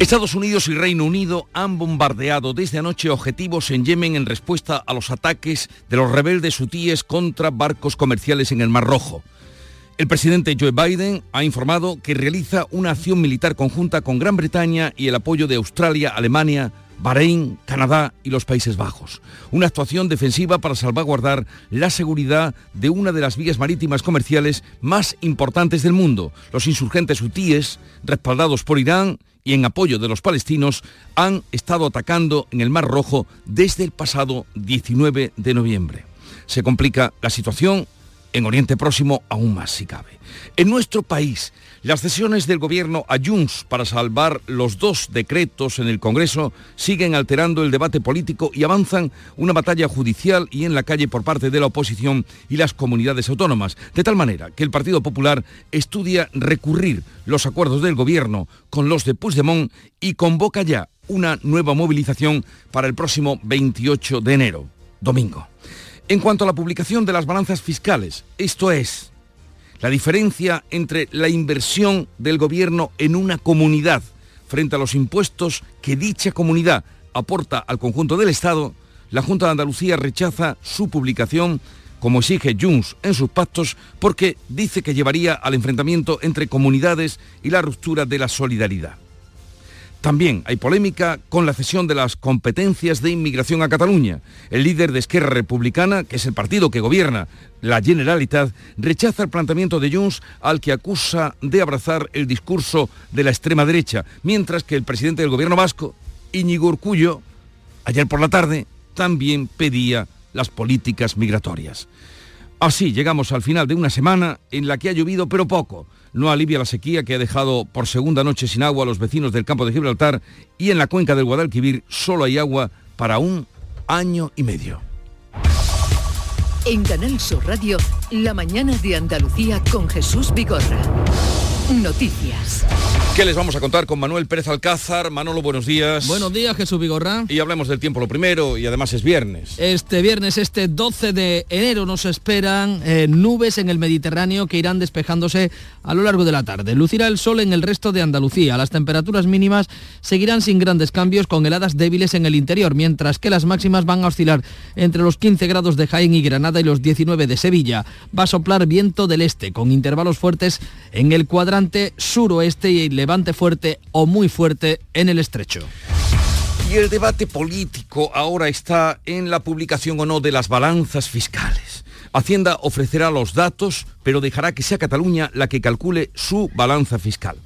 Estados Unidos y Reino Unido han bombardeado desde anoche objetivos en Yemen en respuesta a los ataques de los rebeldes hutíes contra barcos comerciales en el Mar Rojo. El presidente Joe Biden ha informado que realiza una acción militar conjunta con Gran Bretaña y el apoyo de Australia, Alemania, Bahrein, Canadá y los Países Bajos. Una actuación defensiva para salvaguardar la seguridad de una de las vías marítimas comerciales más importantes del mundo. Los insurgentes hutíes, respaldados por Irán, y en apoyo de los palestinos han estado atacando en el Mar Rojo desde el pasado 19 de noviembre. Se complica la situación en Oriente Próximo aún más si cabe. En nuestro país, las cesiones del gobierno a Junts para salvar los dos decretos en el Congreso siguen alterando el debate político y avanzan una batalla judicial y en la calle por parte de la oposición y las comunidades autónomas, de tal manera que el Partido Popular estudia recurrir los acuerdos del gobierno con los de Puigdemont y convoca ya una nueva movilización para el próximo 28 de enero, domingo. En cuanto a la publicación de las balanzas fiscales, esto es, la diferencia entre la inversión del gobierno en una comunidad frente a los impuestos que dicha comunidad aporta al conjunto del Estado, la Junta de Andalucía rechaza su publicación como exige Junts en sus pactos, porque dice que llevaría al enfrentamiento entre comunidades y la ruptura de la solidaridad. También hay polémica con la cesión de las competencias de inmigración a Cataluña. El líder de Esquerra Republicana, que es el partido que gobierna la Generalitat, rechaza el planteamiento de Junts al que acusa de abrazar el discurso de la extrema derecha, mientras que el presidente del gobierno vasco, Íñigo Urcullo, ayer por la tarde, también pedía las políticas migratorias. Así llegamos al final de una semana en la que ha llovido pero poco no alivia la sequía que ha dejado por segunda noche sin agua a los vecinos del campo de Gibraltar y en la cuenca del Guadalquivir solo hay agua para un año y medio. En Canal Sur Radio, la mañana de Andalucía con Jesús Vigorra. Noticias. ¿Qué les vamos a contar con Manuel Pérez Alcázar? Manolo, buenos días. Buenos días, Jesús Vigorra. Y hablemos del tiempo lo primero, y además es viernes. Este viernes, este 12 de enero, nos esperan eh, nubes en el Mediterráneo que irán despejándose a lo largo de la tarde. Lucirá el sol en el resto de Andalucía. Las temperaturas mínimas seguirán sin grandes cambios con heladas débiles en el interior, mientras que las máximas van a oscilar entre los 15 grados de Jaén y Granada y los 19 de Sevilla. Va a soplar viento del este, con intervalos fuertes en el cuadrante suroeste y levante fuerte o muy fuerte en el estrecho. Y el debate político ahora está en la publicación o no de las balanzas fiscales. Hacienda ofrecerá los datos, pero dejará que sea Cataluña la que calcule su balanza fiscal.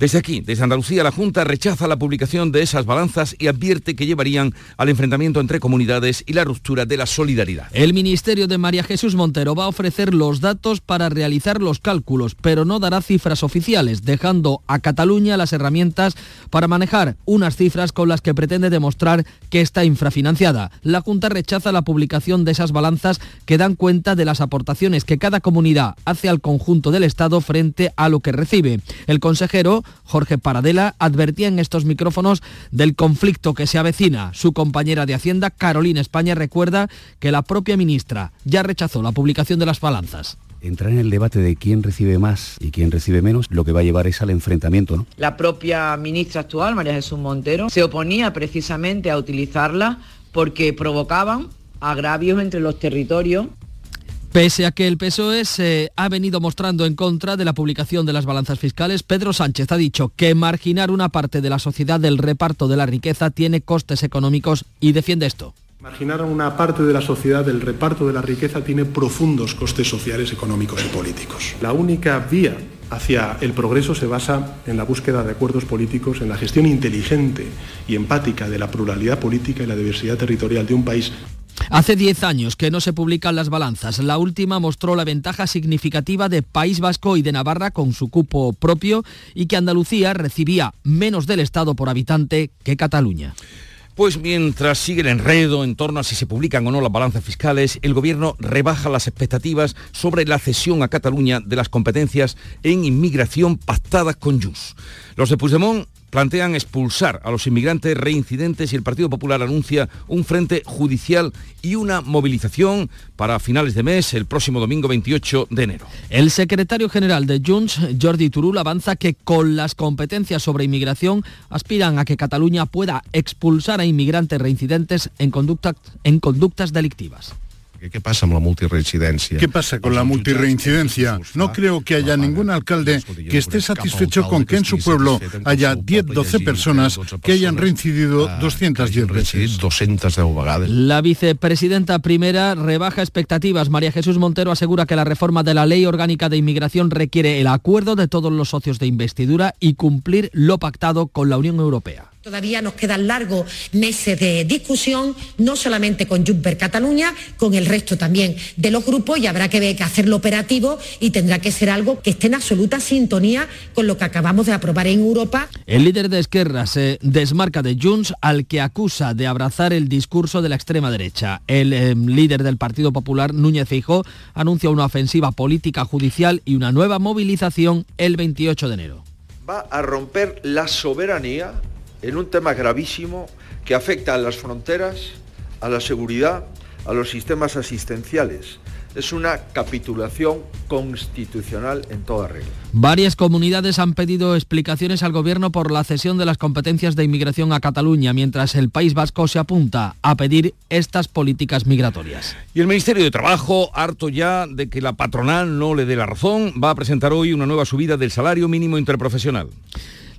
Desde aquí, desde Andalucía, la Junta rechaza la publicación de esas balanzas y advierte que llevarían al enfrentamiento entre comunidades y la ruptura de la solidaridad. El Ministerio de María Jesús Montero va a ofrecer los datos para realizar los cálculos, pero no dará cifras oficiales, dejando a Cataluña las herramientas para manejar unas cifras con las que pretende demostrar que está infrafinanciada. La Junta rechaza la publicación de esas balanzas que dan cuenta de las aportaciones que cada comunidad hace al conjunto del Estado frente a lo que recibe. El consejero Jorge Paradela, advertía en estos micrófonos del conflicto que se avecina. Su compañera de Hacienda, Carolina España, recuerda que la propia ministra ya rechazó la publicación de las balanzas entrar en el debate de quién recibe más y quién recibe menos, lo que va a llevar es al enfrentamiento. ¿no? La propia ministra actual, María Jesús Montero, se oponía precisamente a utilizarla porque provocaban agravios entre los territorios Pese a que el PSOE se ha venido mostrando en contra de la publicación de las balanzas fiscales, Pedro Sánchez ha dicho que marginar una parte de la sociedad del reparto de la riqueza tiene costes económicos y defiende esto. Marginar una parte de la sociedad del reparto de la riqueza tiene profundos costes sociales, económicos y políticos. La única vía hacia el progreso se basa en la búsqueda de acuerdos políticos, en la gestión inteligente y empática de la pluralidad política y la diversidad territorial de un país Hace 10 años que no se publican las balanzas. La última mostró la ventaja significativa de País Vasco y de Navarra con su cupo propio y que Andalucía recibía menos del Estado por habitante que Cataluña. Pues mientras sigue el enredo en torno a si se publican o no las balanzas fiscales, el gobierno rebaja las expectativas sobre la cesión a Cataluña de las competencias en inmigración pactadas con Junts. Los de Puigdemont plantean expulsar a los inmigrantes reincidentes y el Partido Popular anuncia un frente judicial y una movilización para finales de mes, el próximo domingo 28 de enero. El secretario general de Junts, Jordi Turul, avanza que con las competencias sobre inmigración aspiran a que Cataluña pueda expulsar a inmigrantes reincidentes en, en conductas delictivas. ¿Qué pasa con la multirreincidencia? ¿Qué pasa con la multirreincidencia? No creo que haya ningún alcalde que esté satisfecho con que en su pueblo haya 10-12 personas que hayan reincidido 210 veces. La vicepresidenta primera rebaja expectativas. María Jesús Montero asegura que la reforma de la Ley Orgánica de Inmigración requiere el acuerdo de todos los socios de investidura y cumplir lo pactado con la Unión Europea. Todavía nos quedan largos meses de discusión, no solamente con Juncker Cataluña, con el resto también de los grupos y habrá que, que hacerlo operativo y tendrá que ser algo que esté en absoluta sintonía con lo que acabamos de aprobar en Europa. El líder de Esquerra se desmarca de Junts al que acusa de abrazar el discurso de la extrema derecha. El eh, líder del Partido Popular, Núñez Feijóo, anuncia una ofensiva política judicial y una nueva movilización el 28 de enero. Va a romper la soberanía en un tema gravísimo que afecta a las fronteras, a la seguridad, a los sistemas asistenciales. Es una capitulación constitucional en toda regla. Varias comunidades han pedido explicaciones al gobierno por la cesión de las competencias de inmigración a Cataluña, mientras el País Vasco se apunta a pedir estas políticas migratorias. Y el Ministerio de Trabajo, harto ya de que la patronal no le dé la razón, va a presentar hoy una nueva subida del salario mínimo interprofesional.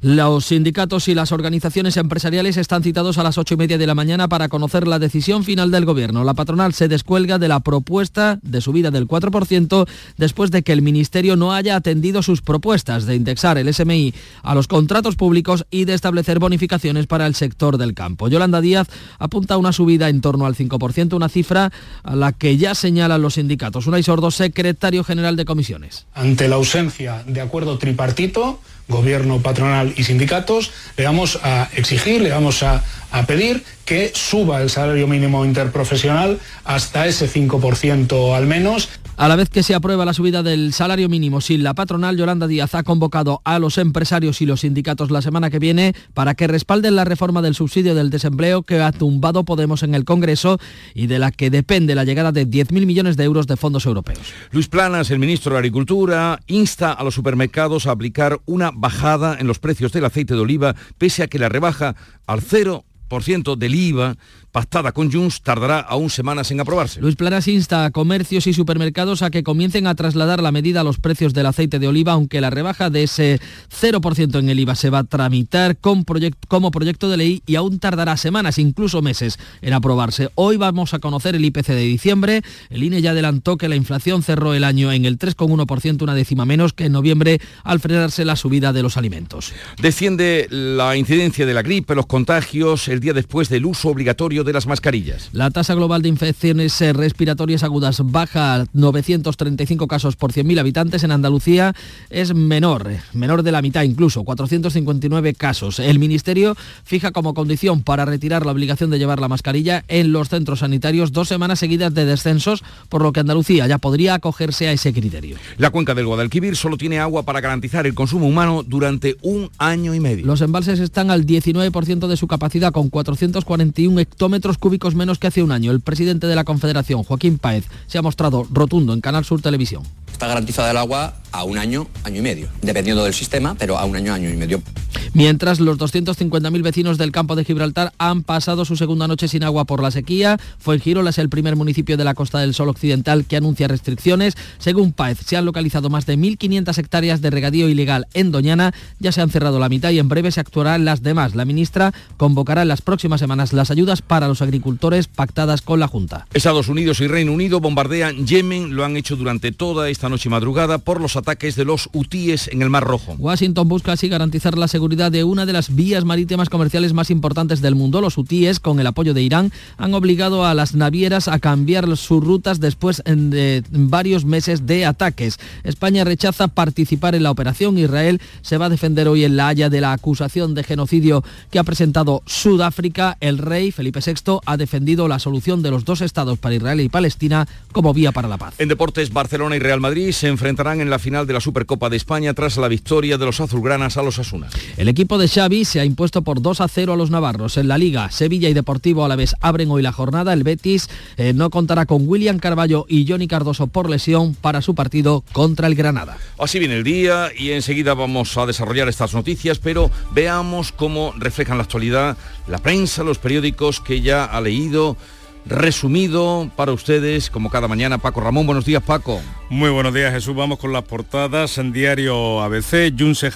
Los sindicatos y las organizaciones empresariales están citados a las ocho y media de la mañana para conocer la decisión final del Gobierno. La patronal se descuelga de la propuesta de subida del 4% después de que el Ministerio no haya atendido sus propuestas de indexar el SMI a los contratos públicos y de establecer bonificaciones para el sector del campo. Yolanda Díaz apunta a una subida en torno al 5%, una cifra a la que ya señalan los sindicatos. Unai Sordo, secretario general de comisiones. Ante la ausencia de acuerdo tripartito, gobierno, patronal y sindicatos, le vamos a exigir, le vamos a, a pedir que suba el salario mínimo interprofesional hasta ese 5% al menos. A la vez que se aprueba la subida del salario mínimo sin la patronal, Yolanda Díaz ha convocado a los empresarios y los sindicatos la semana que viene para que respalden la reforma del subsidio del desempleo que ha tumbado Podemos en el Congreso y de la que depende la llegada de 10.000 millones de euros de fondos europeos. Luis Planas, el ministro de Agricultura, insta a los supermercados a aplicar una bajada en los precios del aceite de oliva, pese a que la rebaja al cero del IVA pactada con Junts tardará aún semanas en aprobarse. Luis Planas insta a comercios y supermercados a que comiencen a trasladar la medida a los precios del aceite de oliva, aunque la rebaja de ese 0% en el IVA se va a tramitar con como proyecto de ley y aún tardará semanas, incluso meses, en aprobarse. Hoy vamos a conocer el IPC de diciembre. El INE ya adelantó que la inflación cerró el año en el 3,1%, una décima menos que en noviembre al frenarse la subida de los alimentos. Desciende la incidencia de la gripe, los contagios, el día después del uso obligatorio de las mascarillas. La tasa global de infecciones eh, respiratorias agudas baja a 935 casos por 100.000 habitantes. En Andalucía es menor, eh, menor de la mitad incluso, 459 casos. El Ministerio fija como condición para retirar la obligación de llevar la mascarilla en los centros sanitarios dos semanas seguidas de descensos, por lo que Andalucía ya podría acogerse a ese criterio. La cuenca del Guadalquivir solo tiene agua para garantizar el consumo humano durante un año y medio. Los embalses están al 19% de su capacidad con 441 hectómetros cúbicos menos que hace un año. El presidente de la Confederación, Joaquín Páez, se ha mostrado rotundo en Canal Sur Televisión. Está garantizada el agua a un año, año y medio, dependiendo del sistema, pero a un año, año y medio. Mientras los 250.000 vecinos del campo de Gibraltar han pasado su segunda noche sin agua por la sequía, Fuengirola es el primer municipio de la Costa del Sol Occidental que anuncia restricciones. Según Páez, se han localizado más de 1.500 hectáreas de regadío ilegal en Doñana, ya se han cerrado la mitad y en breve se actuarán las demás. La ministra convocará en las próximas semanas las ayudas para los agricultores pactadas con la Junta. Estados Unidos y Reino Unido bombardean Yemen, lo han hecho durante toda esta noche y madrugada por los ataques de los hutíes en el Mar Rojo. Washington busca así garantizar la seguridad de una de las vías marítimas comerciales más importantes del mundo. Los hutíes, con el apoyo de Irán, han obligado a las navieras a cambiar sus rutas después de varios meses de ataques. España rechaza participar en la operación. Israel se va a defender hoy en La Haya de la acusación de genocidio que ha presentado Sudáfrica. El rey Felipe VI ha defendido la solución de los dos estados para Israel y Palestina como vía para la paz. En deportes, Barcelona y Real Madrid se enfrentarán en la final de la Supercopa de España tras la victoria de los azulgranas a los Asuna. El equipo de Xavi se ha impuesto por 2 a 0 a los navarros. En la Liga, Sevilla y Deportivo a la vez abren hoy la jornada. El Betis eh, no contará con William Carballo y Johnny Cardoso por lesión para su partido contra el Granada. Así viene el día y enseguida vamos a desarrollar estas noticias, pero veamos cómo reflejan la actualidad la prensa, los periódicos que ya ha leído resumido para ustedes, como cada mañana. Paco Ramón, buenos días, Paco. Muy buenos días, Jesús. Vamos con las portadas. En diario ABC, Jun se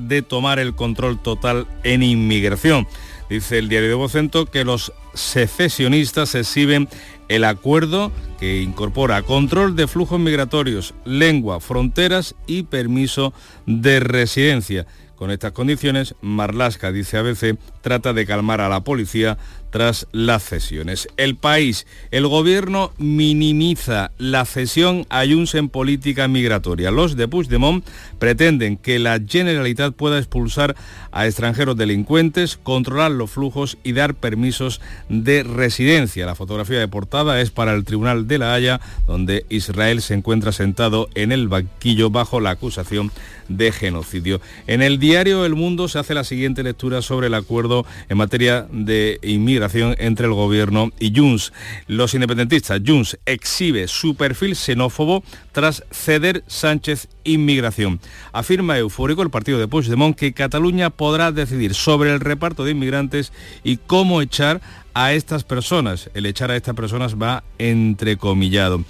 de tomar el control total en inmigración. Dice el diario de Vocento que los secesionistas exhiben el acuerdo que incorpora control de flujos migratorios, lengua, fronteras y permiso de residencia. Con estas condiciones, Marlasca, dice ABC, trata de calmar a la policía tras las cesiones. El país, el gobierno minimiza la cesión a Junts en política migratoria. Los de Puigdemont pretenden que la Generalitat pueda expulsar a extranjeros delincuentes, controlar los flujos y dar permisos de residencia. La fotografía de portada es para el Tribunal de la Haya, donde Israel se encuentra sentado en el banquillo bajo la acusación de genocidio. En el diario El Mundo se hace la siguiente lectura sobre el acuerdo en materia de inmigración entre el gobierno y Junts. Los independentistas, Junts exhibe su perfil xenófobo tras ceder Sánchez inmigración. Afirma eufórico el partido de Puigdemont que Cataluña podrá decidir sobre el reparto de inmigrantes y cómo echar a estas personas. El echar a estas personas va entrecomillado.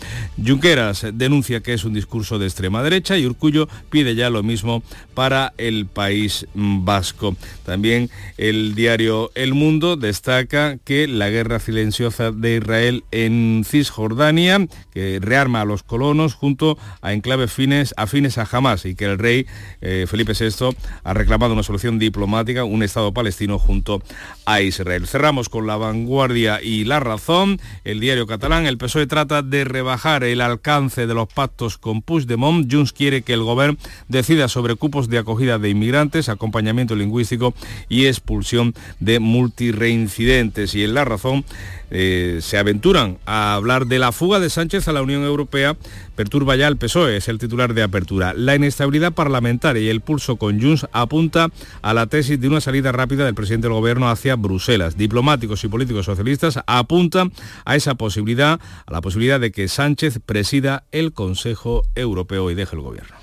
Junqueras denuncia que es un discurso de extrema derecha y Urcullo pide ya lo mismo para el país vasco. También el diario El Mundo destaca que la guerra silenciosa de Israel en Cisjordania, que rearma a los colonos junto a enclaves fines, afines a Hamas y que el rey eh, Felipe VI ha reclamado una solución diplomática, un Estado palestino junto a Israel. Cerramos con la Vanguardia y La Razón, el diario catalán, el PSOE trata de rebajar el alcance de los pactos con Puigdemont. Junts quiere que el gobierno decida sobre cupos de acogida de inmigrantes, acompañamiento lingüístico y expulsión de multireincidentes. Y en La Razón eh, se aventuran a hablar de la fuga de Sánchez a la Unión Europea, perturba ya el PSOE, es el titular de apertura. La inestabilidad parlamentaria y el pulso con Junts apunta a la tesis de una salida rápida del presidente del gobierno hacia Bruselas. Diplomáticos y políticos socialistas apuntan a esa posibilidad, a la posibilidad de que Sánchez presida el Consejo Europeo y deje el gobierno.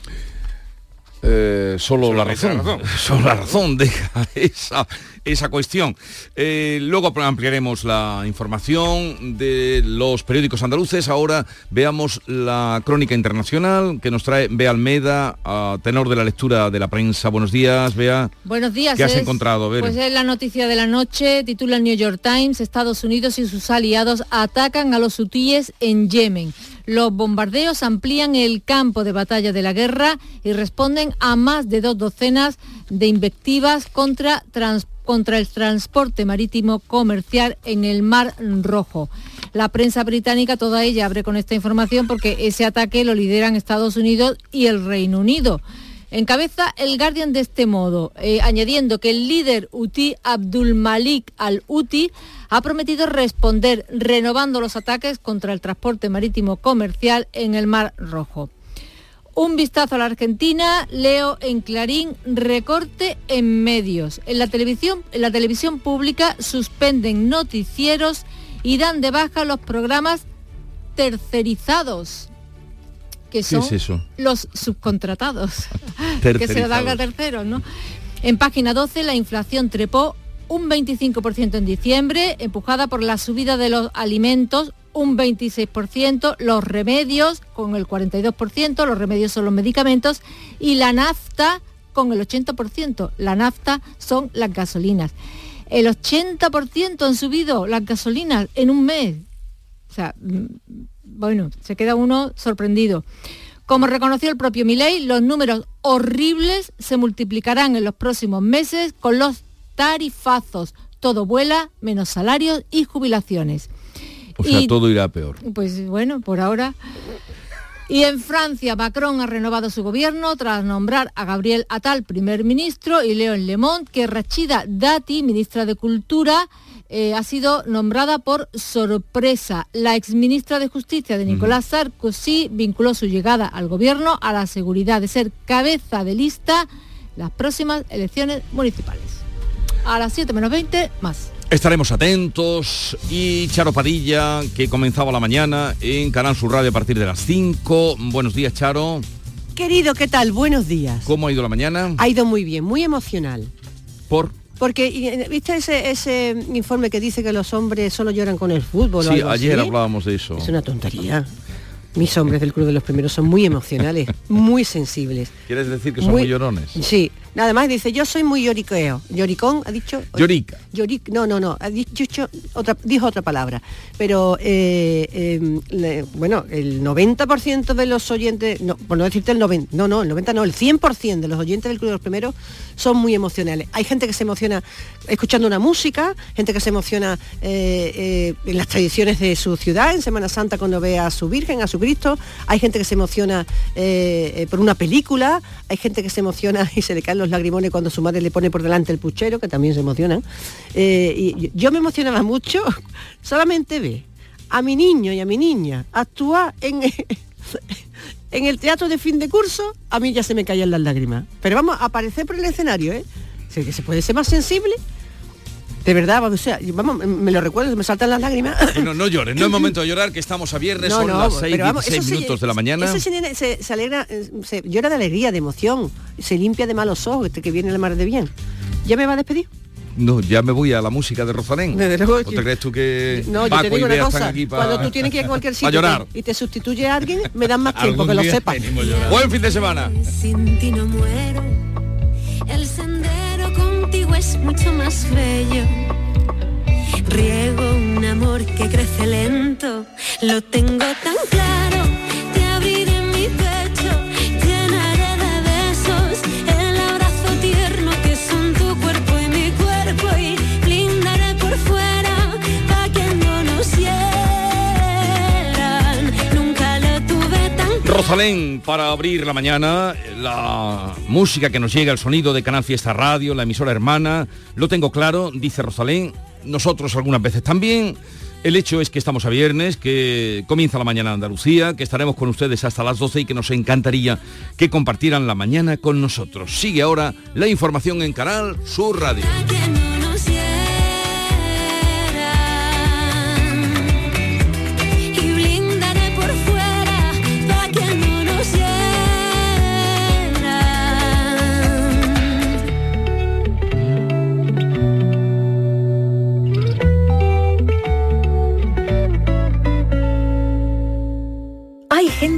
Eh, solo, la razón, solo la razón deja esa, esa cuestión. Eh, luego ampliaremos la información de los periódicos andaluces. Ahora veamos la crónica internacional que nos trae Bea Almeda, a tenor de la lectura de la prensa. Buenos días, Bea. Buenos días. ¿Qué has encontrado? Pues es la noticia de la noche, titula el New York Times, Estados Unidos y sus aliados atacan a los hutíes en Yemen. Los bombardeos amplían el campo de batalla de la guerra y responden a más de dos docenas de invectivas contra, el transporte marítimo comercial en el Mar Rojo. La prensa británica, toda ella abre con esta información porque ese ataque lo lideran Estados Unidos y el Reino Unido. Encabeza el Guardian de este modo, eh, añadiendo que el líder UTI Abdul Malik al-Uti ha prometido responder renovando los ataques contra el transporte marítimo comercial en el Mar Rojo. Un vistazo a la Argentina, leo en Clarín recorte en medios. En la televisión, en la televisión pública suspenden noticieros y dan de baja los programas tercerizados que son los subcontratados, que se dan a terceros, ¿no? En página 12 la inflación trepó un 25% en diciembre, empujada por la subida de los alimentos, un 26%, los remedios con el 42%, los remedios son los medicamentos, y la nafta con el 80%. La nafta son las gasolinas. El 80% han subido las gasolinas en un mes. O sea, bueno, se queda uno sorprendido. Como reconoció el propio Milei, los números horribles se multiplicarán en los próximos meses con los tarifazos. Todo vuela, menos salarios y jubilaciones. O sea, todo irá peor. Pues bueno, por ahora. Y en Francia, Macron ha renovado su gobierno tras nombrar a Gabriel Attal primer ministro y León Lemont, que Rachida Dati, ministra de Cultura, eh, ha sido nombrada por sorpresa. La exministra de Justicia de Nicolás Sarkozy vinculó su llegada al gobierno a la seguridad de ser cabeza de lista las próximas elecciones municipales. A las 7 menos 20, más. Estaremos atentos y Charo Padilla, que comenzaba la mañana en Canal Sur Radio a partir de las 5. Buenos días, Charo. Querido, ¿qué tal? Buenos días. ¿Cómo ha ido la mañana? Ha ido muy bien, muy emocional. ¿Por? Porque, ¿viste ese, ese informe que dice que los hombres solo lloran con el fútbol? Sí, ayer hablábamos de eso. Es una tontería. Mis hombres del Club de los Primeros son muy emocionales, muy sensibles. ¿Quieres decir que son muy, llorones? Sí. Nada más dice, yo soy muy lloriqueo. Lloricón, ha dicho... Llorica. Lloric, no, no, no, ha dicho otra, dijo otra palabra. Pero, eh, em, bueno, el 90% de los oyentes, no, por no decirte el 90, no, no, el 90 no, el 100% de los oyentes del Club de los Primeros son muy emocionales. Hay gente que se emociona escuchando una música, gente que se emociona eh, eh, en las tradiciones de su ciudad, en Semana Santa cuando ve a su Virgen, a su Cristo. Hay gente que se emociona por una película, hay gente que se emociona y se le caen los lagrimones cuando su madre le pone por delante el puchero, que también se emocionan. Eh, y yo me emocionaba mucho, solamente ve a mi niño y a mi niña actuar en, en el teatro de fin de curso, a mí ya se me caían las lágrimas. Pero vamos, a aparecer por el escenario, ¿eh? que se puede ser más sensible. De verdad, o sea, vamos, me lo recuerdo, me saltan las lágrimas. No, no llores, no es momento de llorar, que estamos a viernes, son las 6, minutos de la mañana. Eso se, se, alegra, se llora de alegría, de emoción, se limpia de malos ojos, este que viene la mar de bien. ¿Ya me va a despedir? No, ya me voy a la música de Rosalén. ¿O te crees tú que no, yo te digo una cosa, cuando tú tienes que ir a cualquier sitio llorar. y te sustituye a alguien, me dan más tiempo, que lo sepas. Buen fin de semana. Sin ti no muero. El sendero contigo es mucho más bello Riego un amor que crece lento, lo tengo tan claro. Rosalén, para abrir la mañana, la música que nos llega, el sonido de Canal Fiesta Radio, la emisora hermana, lo tengo claro, dice Rosalén, nosotros algunas veces también. El hecho es que estamos a viernes, que comienza la mañana Andalucía, que estaremos con ustedes hasta las 12 y que nos encantaría que compartieran la mañana con nosotros. Sigue ahora la información en Canal Sur Radio.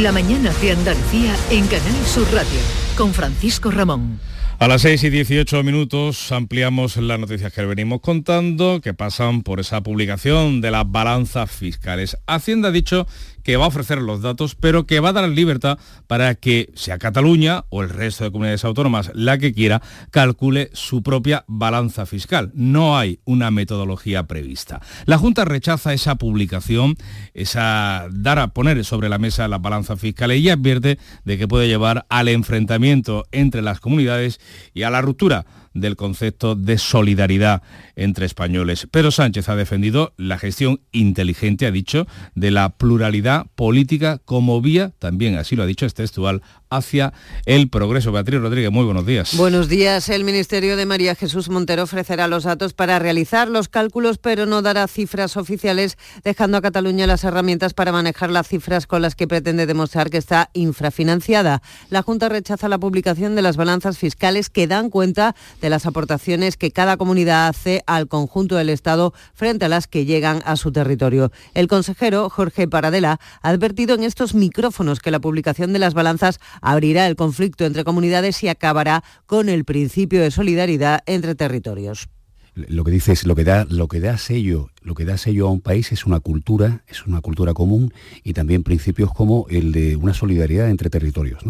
La mañana de Andalucía en Canal Sur Radio con Francisco Ramón. A las 6 y 18 minutos ampliamos las noticias que venimos contando que pasan por esa publicación de las balanzas fiscales. Hacienda ha dicho que va a ofrecer los datos, pero que va a dar libertad para que sea Cataluña o el resto de comunidades autónomas, la que quiera, calcule su propia balanza fiscal. No hay una metodología prevista. La Junta rechaza esa publicación, esa dar a poner sobre la mesa la balanza fiscal y advierte de que puede llevar al enfrentamiento entre las comunidades y a la ruptura del concepto de solidaridad entre españoles. Pero Sánchez ha defendido la gestión inteligente, ha dicho, de la pluralidad política como vía, también así lo ha dicho este textual, hacia el progreso. Beatriz Rodríguez, muy buenos días. Buenos días. El Ministerio de María Jesús Montero ofrecerá los datos para realizar los cálculos, pero no dará cifras oficiales, dejando a Cataluña las herramientas para manejar las cifras con las que pretende demostrar que está infrafinanciada. La Junta rechaza la publicación de las balanzas fiscales que dan cuenta de las aportaciones que cada comunidad hace al conjunto del Estado frente a las que llegan a su territorio. El consejero Jorge Paradela ha advertido en estos micrófonos que la publicación de las balanzas abrirá el conflicto entre comunidades y acabará con el principio de solidaridad entre territorios. Lo que dice es lo que da lo que da sello, lo que da sello a un país es una cultura, es una cultura común y también principios como el de una solidaridad entre territorios.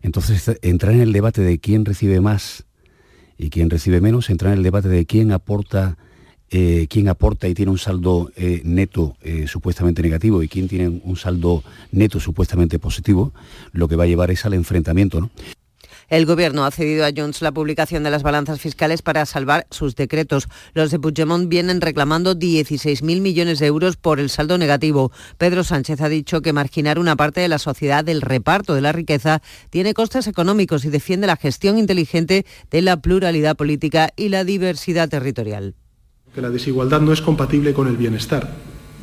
Entonces, entrar en el debate de quién recibe más y quién recibe menos, entrar en el debate de quién aporta eh, quién aporta y tiene un saldo eh, neto eh, supuestamente negativo y quién tiene un saldo neto supuestamente positivo, lo que va a llevar es al enfrentamiento. El Gobierno ha cedido a Junts la publicación de las balanzas fiscales para salvar sus decretos. Los de Puigdemont vienen reclamando 16.000 millones de euros por el saldo negativo. Pedro Sánchez ha dicho que marginar una parte de la sociedad del reparto de la riqueza tiene costes económicos y defiende la gestión inteligente de la pluralidad política y la diversidad territorial que la desigualdad no es compatible con el bienestar,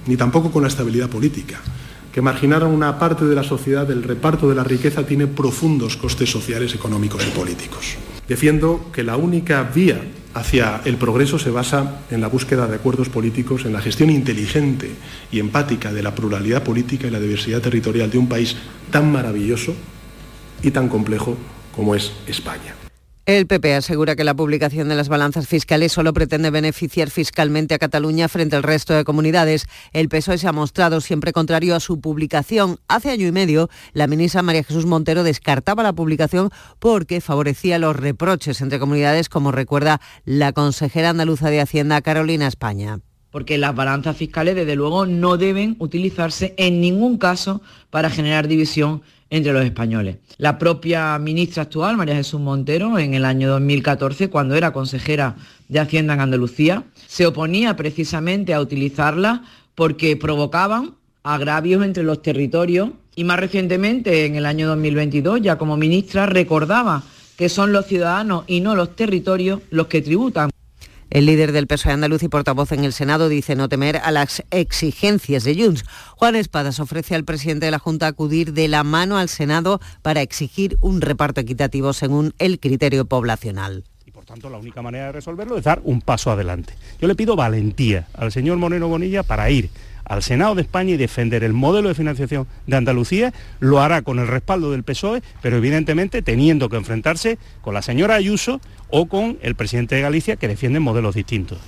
ni tampoco con la estabilidad política, que marginar a una parte de la sociedad del reparto de la riqueza tiene profundos costes sociales, económicos y políticos. Defiendo que la única vía hacia el progreso se basa en la búsqueda de acuerdos políticos, en la gestión inteligente y empática de la pluralidad política y la diversidad territorial de un país tan maravilloso y tan complejo como es España. El PP asegura que la publicación de las balanzas fiscales solo pretende beneficiar fiscalmente a Cataluña frente al resto de comunidades. El PSOE se ha mostrado siempre contrario a su publicación. Hace año y medio, la ministra María Jesús Montero descartaba la publicación porque favorecía los reproches entre comunidades, como recuerda la consejera andaluza de Hacienda, Carolina España porque las balanzas fiscales desde luego no deben utilizarse en ningún caso para generar división entre los españoles. La propia ministra actual, María Jesús Montero, en el año 2014, cuando era consejera de Hacienda en Andalucía, se oponía precisamente a utilizarla porque provocaban agravios entre los territorios y más recientemente, en el año 2022, ya como ministra, recordaba que son los ciudadanos y no los territorios los que tributan. El líder del PSOE andaluz y portavoz en el Senado dice no temer a las exigencias de Junts. Juan Espadas ofrece al presidente de la Junta acudir de la mano al Senado para exigir un reparto equitativo según el criterio poblacional Y por tanto la única manera de resolverlo es dar un paso adelante. Yo le pido valentía al señor Moreno Bonilla para ir al Senado de España y defender el modelo de financiación de Andalucía, lo hará con el respaldo del PSOE, pero evidentemente teniendo que enfrentarse con la señora Ayuso o con el presidente de Galicia, que defienden modelos distintos.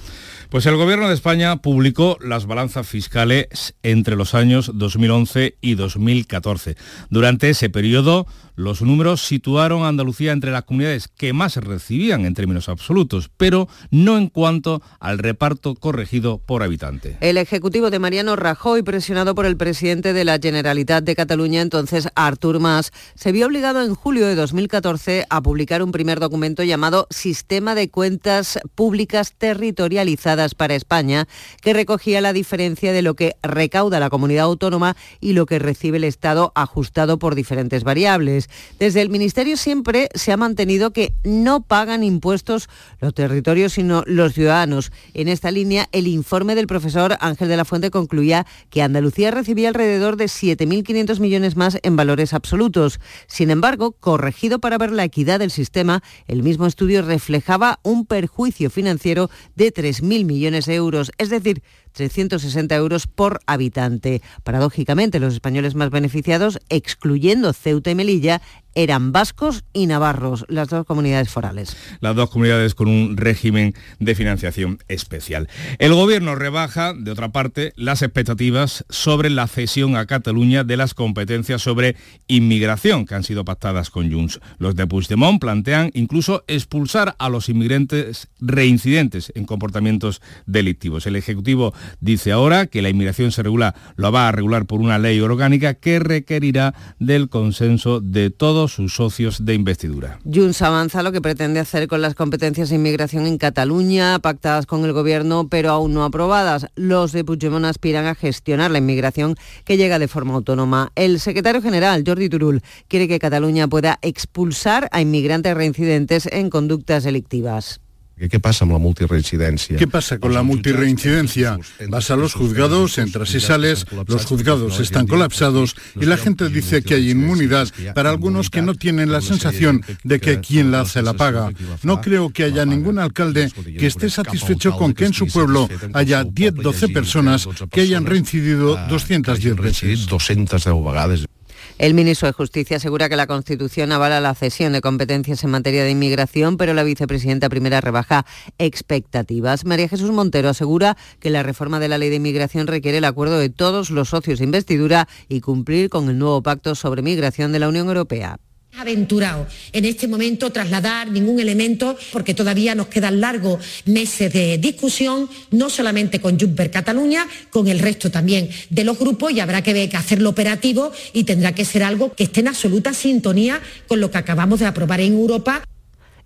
Pues el Gobierno de España publicó las balanzas fiscales entre los años 2011 y 2014. Durante ese periodo, los números situaron a Andalucía entre las comunidades que más recibían en términos absolutos, pero no en cuanto al reparto corregido por habitante. El Ejecutivo de Mariano Rajoy, presionado por el presidente de la Generalitat de Cataluña, entonces Artur Mas, se vio obligado en julio de 2014 a publicar un primer documento llamado Sistema de Cuentas Públicas Territorializadas para España, que recogía la diferencia de lo que recauda la comunidad autónoma y lo que recibe el Estado ajustado por diferentes variables. Desde el Ministerio siempre se ha mantenido que no pagan impuestos los territorios, sino los ciudadanos. En esta línea, el informe del profesor Ángel de la Fuente concluía que Andalucía recibía alrededor de 7.500 millones más en valores absolutos. Sin embargo, corregido para ver la equidad del sistema, el mismo estudio reflejaba un perjuicio financiero de 3.000 millones de euros, es decir, 360 euros por habitante. Paradójicamente, los españoles más beneficiados, excluyendo Ceuta y Melilla, eran vascos y navarros, las dos comunidades forales. Las dos comunidades con un régimen de financiación especial. El gobierno rebaja, de otra parte, las expectativas sobre la cesión a Cataluña de las competencias sobre inmigración que han sido pactadas con Junts. Los de Puigdemont plantean incluso expulsar a los inmigrantes reincidentes en comportamientos delictivos. El Ejecutivo dice ahora que la inmigración se regula, lo va a regular por una ley orgánica que requerirá del consenso de todos sus socios de investidura. Junts avanza lo que pretende hacer con las competencias de inmigración en Cataluña, pactadas con el gobierno pero aún no aprobadas. Los de Puigdemont aspiran a gestionar la inmigración que llega de forma autónoma. El secretario general, Jordi Turul, quiere que Cataluña pueda expulsar a inmigrantes reincidentes en conductas delictivas. ¿Qué pasa con la multirreincidencia? ¿Qué pasa con la multirreincidencia? Vas a los juzgados, entras y sales, los juzgados están colapsados y la gente dice que hay inmunidad para algunos que no tienen la sensación de que quien la hace la paga. No creo que haya ningún alcalde que esté satisfecho con que en su pueblo haya 10-12 personas que hayan reincidido 210 veces. 210 vegades. El ministro de Justicia asegura que la Constitución avala la cesión de competencias en materia de inmigración, pero la vicepresidenta primera rebaja expectativas. María Jesús Montero asegura que la reforma de la ley de inmigración requiere el acuerdo de todos los socios de investidura y cumplir con el nuevo pacto sobre migración de la Unión Europea aventurado en este momento trasladar ningún elemento porque todavía nos quedan largos meses de discusión, no solamente con Juncker Cataluña, con el resto también de los grupos y habrá que hacerlo operativo y tendrá que ser algo que esté en absoluta sintonía con lo que acabamos de aprobar en Europa.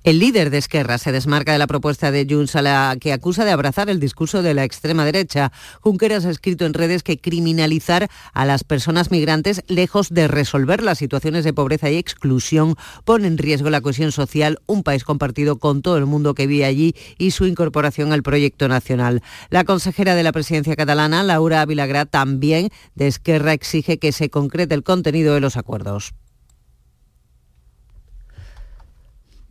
El líder de Esquerra se desmarca de la propuesta de Junts a la que acusa de abrazar el discurso de la extrema derecha. Junqueras ha escrito en redes que criminalizar a las personas migrantes, lejos de resolver las situaciones de pobreza y exclusión, pone en riesgo la cohesión social, un país compartido con todo el mundo que vive allí y su incorporación al proyecto nacional. La consejera de la presidencia catalana, Laura Vilagrá, también de Esquerra exige que se concrete el contenido de los acuerdos.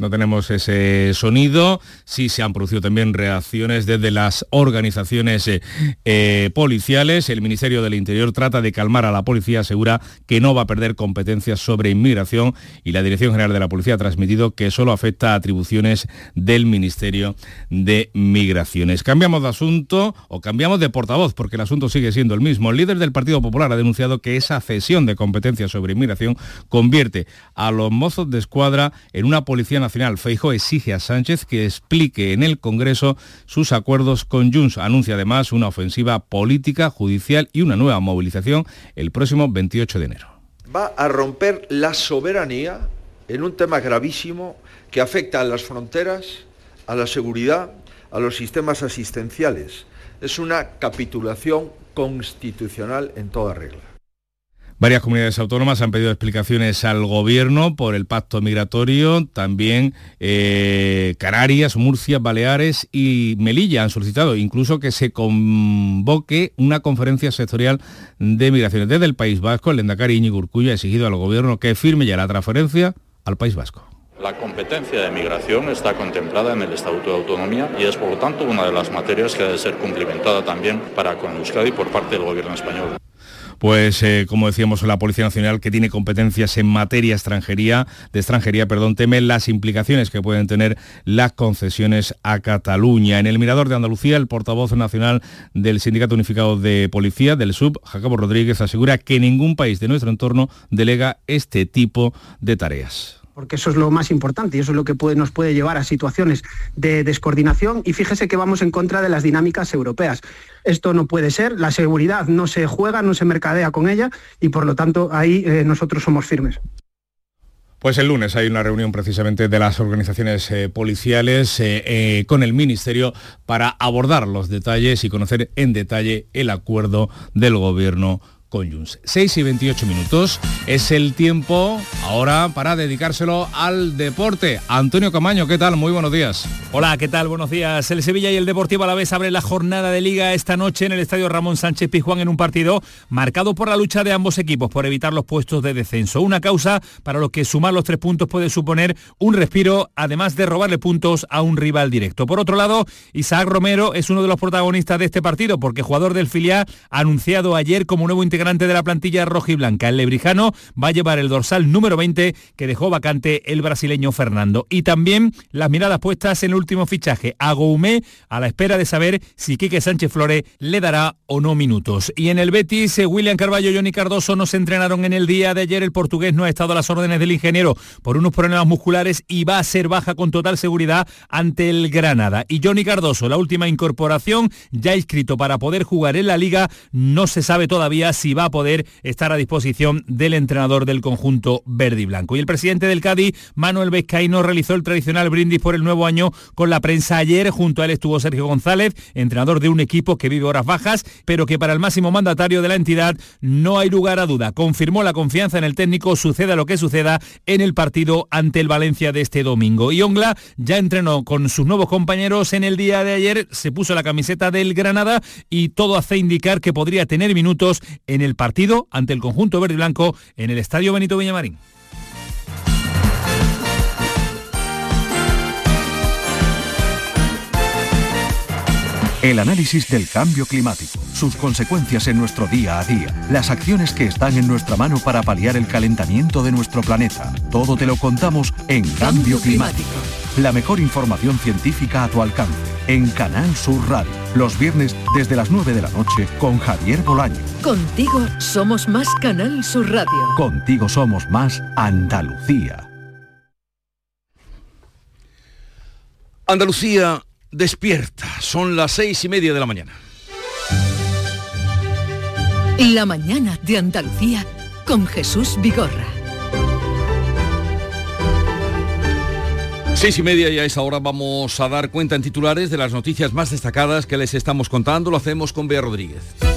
No tenemos ese sonido. Sí se han producido también reacciones desde las organizaciones eh, eh, policiales. El Ministerio del Interior trata de calmar a la policía, asegura que no va a perder competencias sobre inmigración y la Dirección General de la Policía ha transmitido que solo afecta a atribuciones del Ministerio de Migraciones. Cambiamos de asunto o cambiamos de portavoz porque el asunto sigue siendo el mismo. El líder del Partido Popular ha denunciado que esa cesión de competencias sobre inmigración convierte a los mozos de escuadra en una policía nacional Nacional Feijo exige a Sánchez que explique en el Congreso sus acuerdos con Junts. Anuncia además una ofensiva política, judicial y una nueva movilización el próximo 28 de enero. Va a romper la soberanía en un tema gravísimo que afecta a las fronteras, a la seguridad, a los sistemas asistenciales. Es una capitulación constitucional en toda regla. Varias comunidades autónomas han pedido explicaciones al gobierno por el pacto migratorio. También eh, Canarias, Murcia, Baleares y Melilla han solicitado incluso que se convoque una conferencia sectorial de migraciones. Desde el País Vasco, el Endacari Iñigo Urcuya ha exigido al gobierno que firme ya la transferencia al País Vasco. La competencia de migración está contemplada en el Estatuto de Autonomía y es por lo tanto una de las materias que debe ser cumplimentada también para con Euskadi por parte del Gobierno español pues eh, como decíamos la Policía Nacional que tiene competencias en materia extranjería, de extranjería, perdón, teme las implicaciones que pueden tener las concesiones a Cataluña. En el Mirador de Andalucía, el portavoz nacional del Sindicato Unificado de Policía, del SUB, Jacobo Rodríguez, asegura que ningún país de nuestro entorno delega este tipo de tareas porque eso es lo más importante y eso es lo que nos puede llevar a situaciones de descoordinación y fíjese que vamos en contra de las dinámicas europeas. Esto no puede ser, la seguridad no se juega, no se mercadea con ella y por lo tanto ahí eh, nosotros somos firmes. Pues el lunes hay una reunión precisamente de las organizaciones eh, policiales eh, con el Ministerio para abordar los detalles y conocer en detalle el acuerdo del Gobierno con 6 y 28 minutos es el tiempo ahora para dedicárselo al deporte. Antonio Camaño, ¿qué tal? Muy buenos días. Hola, ¿qué tal? Buenos días. El Sevilla y el Deportivo a la vez abren la jornada de liga esta noche en el Estadio Ramón Sánchez Pizjuán en un partido marcado por la lucha de ambos equipos por evitar los puestos de descenso. Una causa para lo que sumar los tres puntos puede suponer un respiro, además de robarle puntos a un rival directo. Por otro lado, Isaac Romero es uno de los protagonistas de este partido porque jugador del filial anunciado ayer como nuevo integrante integrante de la plantilla roja y blanca. El lebrijano va a llevar el dorsal número 20 que dejó vacante el brasileño Fernando. Y también las miradas puestas en el último fichaje, a Goumé, a la espera de saber si Quique Sánchez Flores le dará o no minutos. Y en el Betis, eh, William Carballo y Johnny Cardoso no se entrenaron en el día de ayer. El portugués no ha estado a las órdenes del ingeniero por unos problemas musculares y va a ser baja con total seguridad ante el Granada. Y Johnny Cardoso, la última incorporación, ya inscrito para poder jugar en la liga, no se sabe todavía si si va a poder estar a disposición del entrenador del conjunto verde y blanco. Y el presidente del Cádiz, Manuel Vizcaíno, realizó el tradicional brindis por el nuevo año con la prensa ayer. Junto a él estuvo Sergio González, entrenador de un equipo que vive horas bajas, pero que para el máximo mandatario de la entidad no hay lugar a duda. Confirmó la confianza en el técnico, suceda lo que suceda en el partido ante el Valencia de este domingo. Y Ongla ya entrenó con sus nuevos compañeros en el día de ayer, se puso la camiseta del Granada y todo hace indicar que podría tener minutos en el partido ante el conjunto verde y blanco en el Estadio Benito Villamarín. El análisis del cambio climático, sus consecuencias en nuestro día a día, las acciones que están en nuestra mano para paliar el calentamiento de nuestro planeta. Todo te lo contamos en Cambio Climático. La mejor información científica a tu alcance en Canal Sur Radio. Los viernes desde las 9 de la noche con Javier Bolaño. Contigo somos más Canal Sur Radio. Contigo somos más Andalucía. Andalucía despierta. Son las seis y media de la mañana. La mañana de Andalucía con Jesús Vigorra. Seis y media y a esa hora vamos a dar cuenta en titulares de las noticias más destacadas que les estamos contando. Lo hacemos con Bea Rodríguez.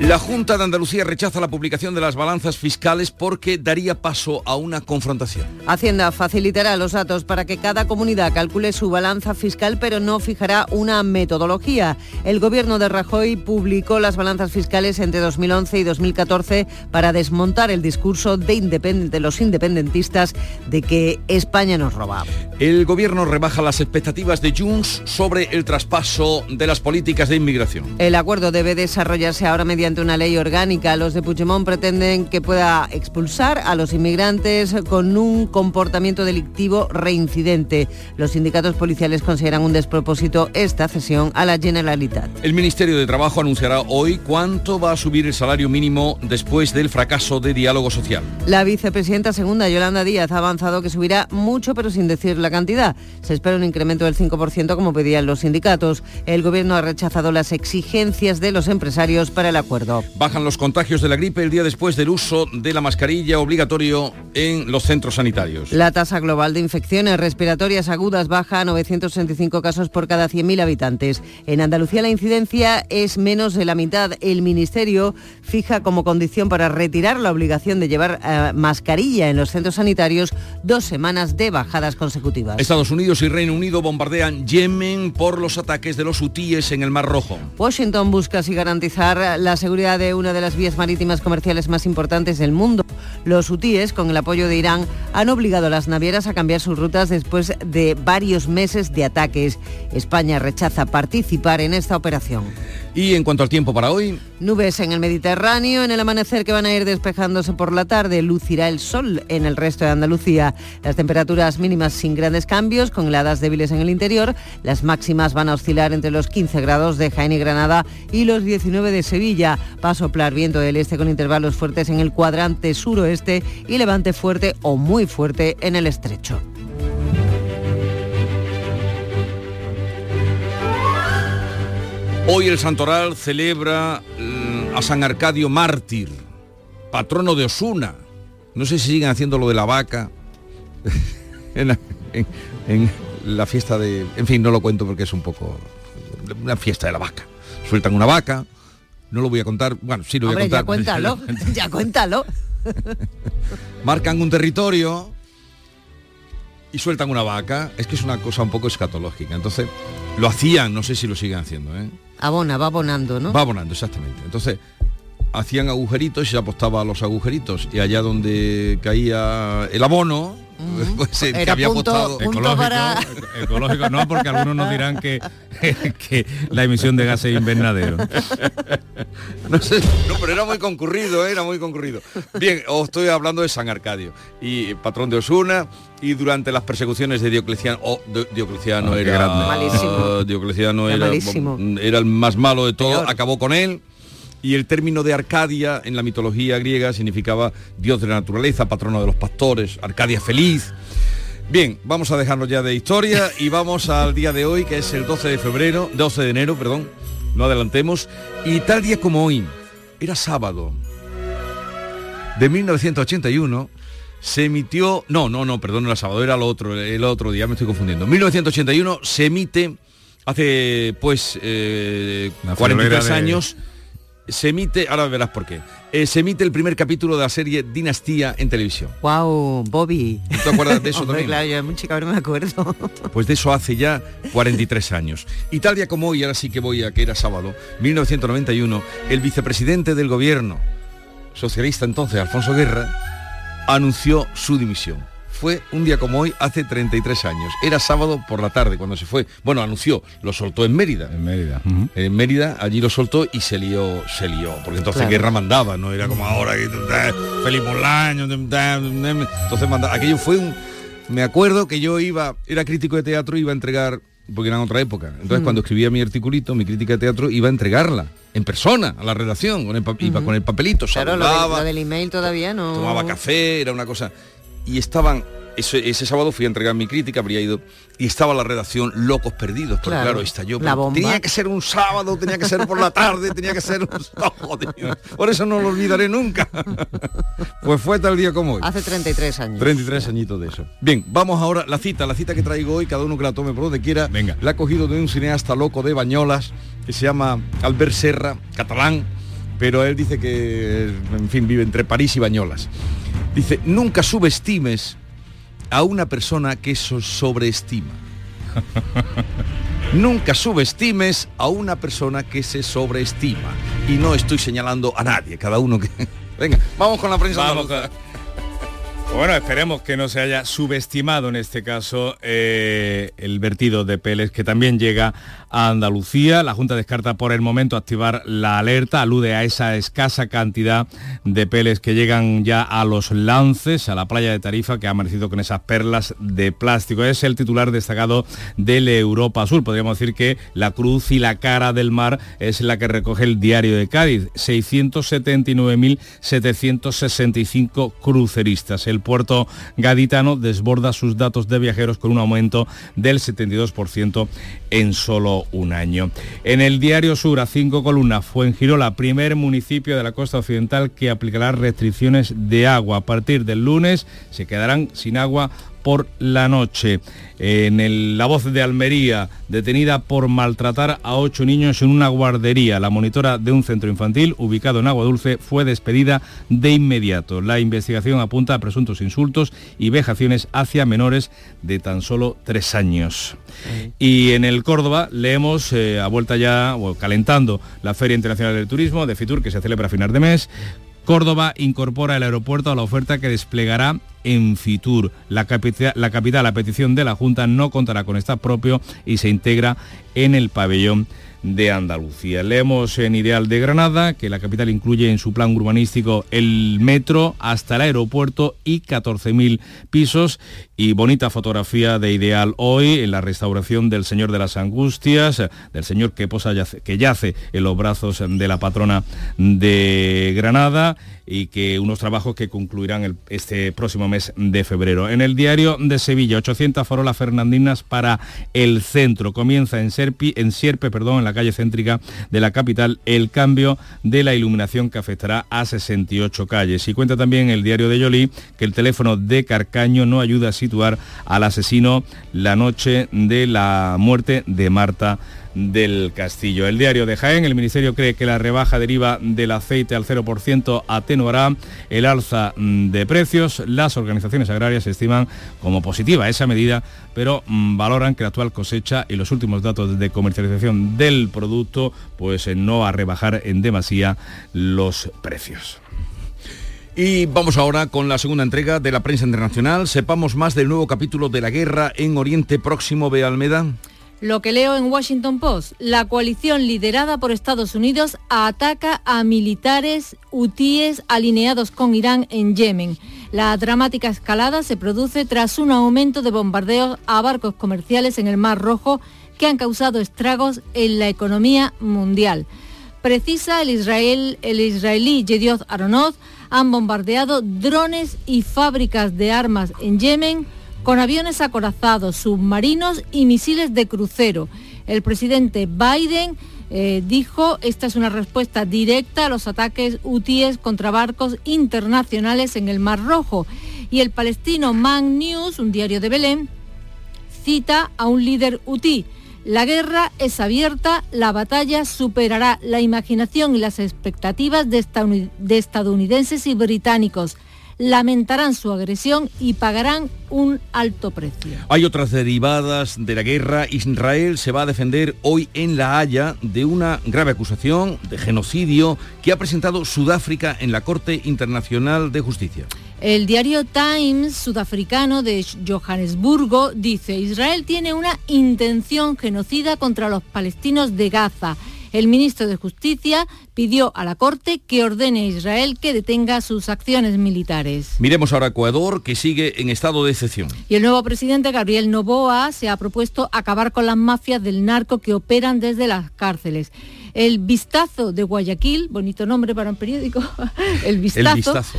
La Junta de Andalucía rechaza la publicación de las balanzas fiscales porque daría paso a una confrontación. Hacienda facilitará los datos para que cada comunidad calcule su balanza fiscal, pero no fijará una metodología. El gobierno de Rajoy publicó las balanzas fiscales entre 2011 y 2014 para desmontar el discurso de, los independentistas de que España nos roba. El gobierno rebaja las expectativas de Junts sobre el traspaso de las políticas de inmigración. El acuerdo debe desarrollarse ahora mediante una ley orgánica. Los de Puigdemont pretenden que pueda expulsar a los inmigrantes con un comportamiento delictivo reincidente. Los sindicatos policiales consideran un despropósito esta cesión a la Generalitat. El Ministerio de Trabajo anunciará hoy cuánto va a subir el salario mínimo después del fracaso de diálogo social. La vicepresidenta segunda, Yolanda Díaz, ha avanzado que subirá mucho pero sin decir la cantidad. Se espera un incremento del 5% como pedían los sindicatos. El gobierno ha rechazado las exigencias de los empresarios para el acuerdo. Bajan los contagios de la gripe el día después del uso de la mascarilla obligatorio en los centros sanitarios. La tasa global de infecciones respiratorias agudas baja a 965 casos por cada 100.000 habitantes. En Andalucía la incidencia es menos de la mitad. El Ministerio fija como condición para retirar la obligación de llevar eh, mascarilla en los centros sanitarios dos semanas de bajadas consecutivas. Estados Unidos y Reino Unido bombardean Yemen por los ataques de los hutíes en el Mar Rojo. Washington busca así garantizar la seguridad de una de las vías marítimas comerciales más importantes del mundo. Los hutíes, con el apoyo de Irán, han obligado a las navieras a cambiar sus rutas después de varios meses de ataques. España rechaza participar en esta operación. Y en cuanto al tiempo para hoy... Nubes en el Mediterráneo, en el amanecer que van a ir despejándose por la tarde, lucirá el sol en el resto de Andalucía. Las temperaturas mínimas sin grandes cambios, con heladas débiles en el interior. Las máximas van a oscilar entre los 15 grados de Jaén y Granada y los 19 de Sevilla. Va a soplar viento del este con intervalos fuertes en el cuadrante suroeste y levante fuerte o muy fuerte en el estrecho. Hoy el Santoral celebra mm, a San Arcadio Mártir, patrono de Osuna. No sé si siguen haciendo lo de la vaca en, la, en- en la fiesta de... En fin, no lo cuento porque es un poco... Una fiesta de la vaca. Sueltan una vaca, no lo voy a contar, bueno, sí lo voy a ya contar. cuéntalo, ya cuéntalo. Marcan un territorio y sueltan una vaca. Es que es una cosa un poco escatológica. Entonces, lo hacían, no sé si lo siguen haciendo, ¿eh? Abona, va abonando, ¿no? Va abonando, exactamente. Entonces, hacían agujeritos y se apostaba a los agujeritos. Y allá donde caía el abono, pues que había punto- apostado. punto para- Ecológico no, porque algunos nos dirán que, que la emisión de gases invernadero. No sé, no, pero era muy concurrido, ¿eh? era muy concurrido. Bien, os estoy hablando de San Arcadio y patrón de Osuna y durante las persecuciones de Diocleciano, oh, Di- Diocleciano Ah, era grande. Malísimo. Diocleciano Era era, malísimo. era el más malo de todo, acabó con él. Y el término de Arcadia en la mitología griega significaba dios de la naturaleza, patrono de los pastores, Arcadia feliz. Bien, vamos a dejarnos ya de historia y vamos al día de hoy, que es el 12 de febrero, 12 de enero, perdón. no adelantemos. Y tal día como hoy, era sábado de 1981, se emitió, no, no, no, perdón, era sábado, era lo otro, el otro día, me estoy confundiendo. 1981 se emite, hace pues eh, 43 de- años, se emite, ahora verás por qué, eh, se emite el primer capítulo de la serie Dinastía en televisión. Wow, Bobby. ¿No te acuerdas de eso Hombre, también? Claro, yo me acuerdo. Pues de eso hace ya 43 años. Y tal día como hoy, ahora sí que voy a que era sábado, 1991, el vicepresidente del gobierno socialista entonces, Alfonso Guerra, anunció su dimisión. Fue un día como hoy, hace 33 años. Era sábado por la tarde cuando se fue. Bueno, anunció, lo soltó en Mérida. En Mérida. En Mérida, allí lo soltó y se lió, se lió. Porque entonces Claro. Guerra mandaba, no era como ahora que Felipe Bolaño, entonces mandaba. Aquello fue un. Me acuerdo que yo iba, era crítico de teatro, iba a entregar, porque era en otra época. Entonces Mm. cuando escribía mi articulito, mi crítica de teatro, iba a entregarla en persona a la redacción, con el, pa- iba con el papelito, Claro, lo, de- saludaba, lo del email todavía no. tomaba café, era una cosa. Y estaban, ese, ese sábado fui a entregar mi crítica, habría ido, y estaba la redacción locos perdidos, porque Claro, claro, estalló. la pero bomba. Tenía que ser un sábado, tenía que ser por la tarde, tenía que ser un sábado. Por eso no lo olvidaré nunca. pues fue tal día como hoy. Hace 33 años. 33 añitos de eso. Bien, vamos ahora, la cita, la cita que traigo hoy, cada uno que la tome por donde quiera. Venga. La ha cogido de un cineasta loco de Bañolas, que se llama Albert Serra, catalán, pero él dice que, en fin, vive entre París y Bañolas. Dice, nunca subestimes a una persona que so- sobreestima. Nunca subestimes a una persona que se sobreestima. Y no estoy señalando a nadie, cada uno que... Venga, vamos con la prensa. Vamos. Bueno, esperemos que no se haya subestimado en este caso eh, el vertido de peles que también llega Andalucía. La Junta descarta por el momento activar la alerta, alude a esa escasa cantidad de peles que llegan ya a los lances, a la playa de Tarifa, que ha amanecido con esas perlas de plástico. Es el titular destacado del Europa Sur. Podríamos decir que la cruz y la cara del mar es la que recoge el diario de Cádiz. 679.765 cruceristas. El puerto gaditano desborda sus datos de viajeros con un aumento del 72% en solo un año. En el diario Sur, a cinco columnas, Fuengirola, primer municipio de la costa occidental que aplicará restricciones de agua. A partir del lunes se quedarán sin agua por la noche. En el- la voz de Almería, detenida por maltratar a ocho niños en una guardería. La monitora de un centro infantil ubicado en Agua Dulce fue despedida de inmediato. La investigación apunta a presuntos insultos y vejaciones hacia menores de tan solo tres años. Y en el Córdoba leemos, eh, a vuelta ya, o calentando, la Feria Internacional del Turismo de Fitur, que se celebra a final de mes. Córdoba incorpora el aeropuerto a la oferta que desplegará en Fitur. La, capita- la capital, a petición de la Junta, no contará con staff propio y se integra en el pabellón de Andalucía. Leemos en Ideal de Granada que la capital incluye en su plan urbanístico el metro hasta el aeropuerto y 14.000 pisos y bonita fotografía de Ideal hoy en la restauración del Señor de las Angustias, del Señor que, posa que yace en los brazos de la patrona de Granada y que unos trabajos que concluirán este próximo mes de febrero. En el diario de Sevilla, 800 farolas fernandinas para el centro. Comienza en, Serpi, en Sierpe, perdón, en la calle céntrica de la capital, el cambio de la iluminación que afectará a 68 calles. Y cuenta también el diario de Yolí que el teléfono de Carcaño no ayuda a situar al asesino la noche de la muerte de Marta del Castillo. El diario de Jaén, el Ministerio cree que la rebaja deriva del aceite al 0% atenuará el alza mm, de precios. Las organizaciones agrarias estiman como positiva esa medida, pero mm, valoran que la actual cosecha y los últimos datos de comercialización del producto pues eh, no va a rebajar en demasía los precios. Y vamos ahora con la segunda entrega de la prensa internacional. Sepamos más del nuevo capítulo de la guerra en Oriente Próximo, Bea Almeda. Lo que leo en Washington Post, la coalición liderada por Estados Unidos ataca a militares hutíes alineados con Irán en Yemen. La dramática escalada se produce tras un aumento de bombardeos a barcos comerciales en el Mar Rojo que han causado estragos en la economía mundial. Precisa el, Israel, el israelí Yedioth Aronoth han bombardeado drones y fábricas de armas en Yemen con aviones acorazados, submarinos y misiles de crucero. El presidente Biden eh, dijo, esta es una respuesta directa a los ataques hutíes contra barcos internacionales en el Mar Rojo. Y el palestino Man News, un diario de Belén, cita a un líder hutí. La guerra es abierta, la batalla superará la imaginación y las expectativas de estadounidenses y británicos lamentarán su agresión y pagarán un alto precio. Hay otras derivadas de la guerra. Israel se va a defender hoy en La Haya de una grave acusación de genocidio que ha presentado Sudáfrica en la Corte Internacional de Justicia. El diario Times sudafricano de Johannesburgo dice, Israel tiene una intención genocida contra los palestinos de Gaza el ministro de Justicia pidió a la Corte que ordene a Israel que detenga sus acciones militares. Miremos ahora a Ecuador, que sigue en estado de excepción. Y el nuevo presidente Gabriel Novoa se ha propuesto acabar con las mafias del narco que operan desde las cárceles. El vistazo de Guayaquil, bonito nombre para un periódico, el vistazo. El vistazo.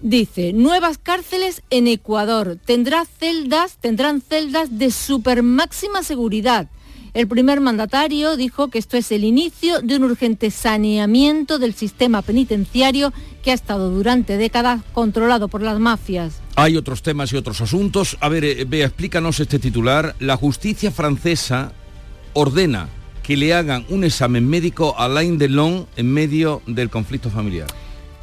Dice, nuevas cárceles en Ecuador. Tendrá celdas, tendrán celdas de super máxima seguridad el primer mandatario dijo que esto es el inicio de un urgente saneamiento del sistema penitenciario que ha estado durante décadas controlado por las mafias. Hay otros temas y otros asuntos. A ver, eh, Bea, explícanos este titular. La justicia francesa ordena que le hagan un examen médico a Alain Delon en medio del conflicto familiar.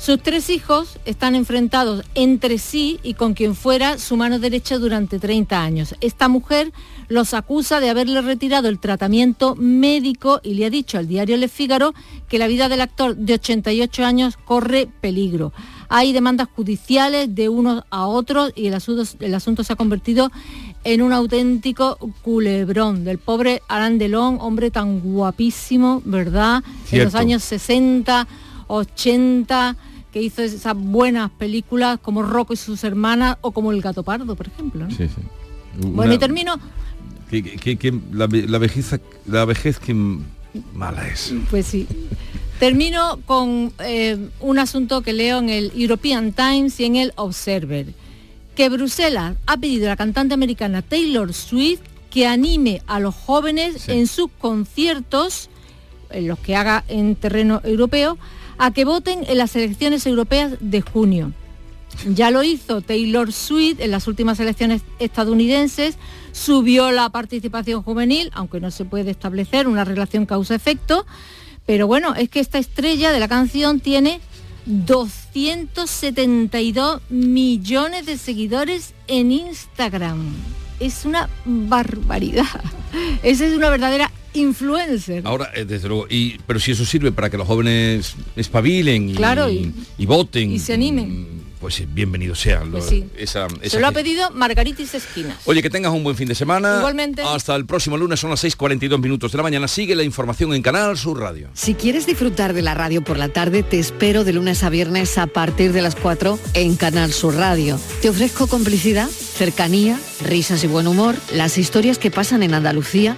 Sus tres hijos están enfrentados entre sí y con quien fuera su mano derecha durante 30 años. Esta mujer los acusa de haberle retirado el tratamiento médico y le ha dicho al diario Le Figaro que la vida del actor de 88 años corre peligro. Hay demandas judiciales de unos a otros y el asunto, se ha convertido en un auténtico culebrón del pobre Alain Delon, hombre tan guapísimo, ¿verdad? En los años 60, 80 que hizo esas buenas películas como Rocco y sus hermanas o como El gato pardo, por ejemplo. Sí, sí. Bueno, y termino... Que, la, vejez, la vejez que mala es. Pues sí. Termino con eh, un asunto que leo en el European Times y en el Observer, que Bruselas ha pedido a la cantante americana Taylor Swift que anime a los jóvenes en sus conciertos, en los que haga en terreno europeo, a que voten en las elecciones europeas de junio. Ya lo hizo Taylor Swift en las últimas elecciones estadounidenses, subió la participación juvenil, aunque no se puede establecer una relación causa-efecto, pero bueno, es que esta estrella de la canción tiene 272 millones de seguidores en Instagram. Es una barbaridad. Esa es una verdadera influencer. Ahora, eh, desde luego, y, pero si eso sirve para que los jóvenes espabilen y, claro, y, voten. Y se animen. Pues bienvenido sea. Pues se lo ha pedido Margaritis Esquinas. Oye, que tengas un buen fin de semana. Igualmente. Hasta el próximo lunes, son las 6.42 minutos de la mañana. Sigue la información en Canal Sur Radio. Si quieres disfrutar de la radio por la tarde, te espero de lunes a viernes a partir de las 4 en Canal Sur Radio. Te ofrezco complicidad, cercanía, risas y buen humor, las historias que pasan en Andalucía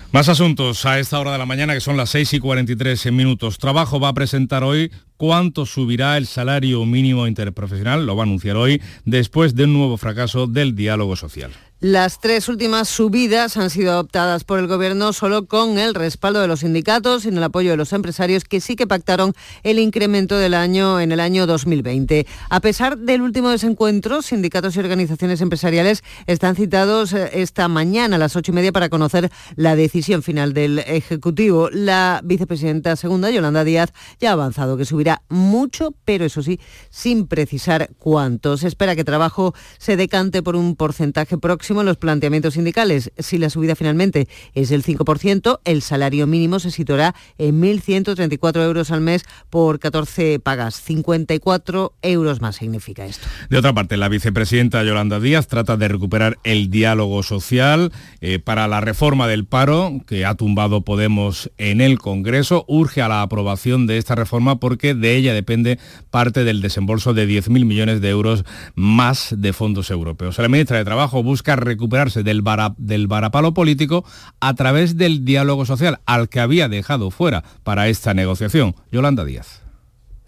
Más asuntos a esta hora de la mañana que son las 6 y 43 minutos. Trabajo va a presentar hoy cuánto subirá el salario mínimo interprofesional, lo va a anunciar hoy, después de un nuevo fracaso del diálogo social. Las tres últimas subidas han sido adoptadas por el Gobierno solo con el respaldo de los sindicatos, sin el apoyo de los empresarios que sí que pactaron el incremento del año en el año 2020. A pesar del último desencuentro, sindicatos y organizaciones empresariales están citados eh, esta mañana a las ocho y media para conocer la decisión final del Ejecutivo. La vicepresidenta segunda, Yolanda Díaz, ya ha avanzado que subirá mucho, pero eso sí, sin precisar cuánto. Se espera que trabajo se decante por un porcentaje próximo los planteamientos sindicales. Si la subida finalmente es del 5%, el salario mínimo se situará en 1.134 euros al mes por 14 pagas. 54 euros más significa esto. De otra parte, la vicepresidenta Yolanda Díaz trata de recuperar el diálogo social eh, para la reforma del paro que ha tumbado Podemos en el Congreso. Urge a la aprobación de esta reforma porque de ella depende parte del desembolso de 10.000 millones de euros más de fondos europeos. La ministra de Trabajo busca recuperarse del, del varapalo político a través del diálogo social, al que había dejado fuera para esta negociación. Yolanda Díaz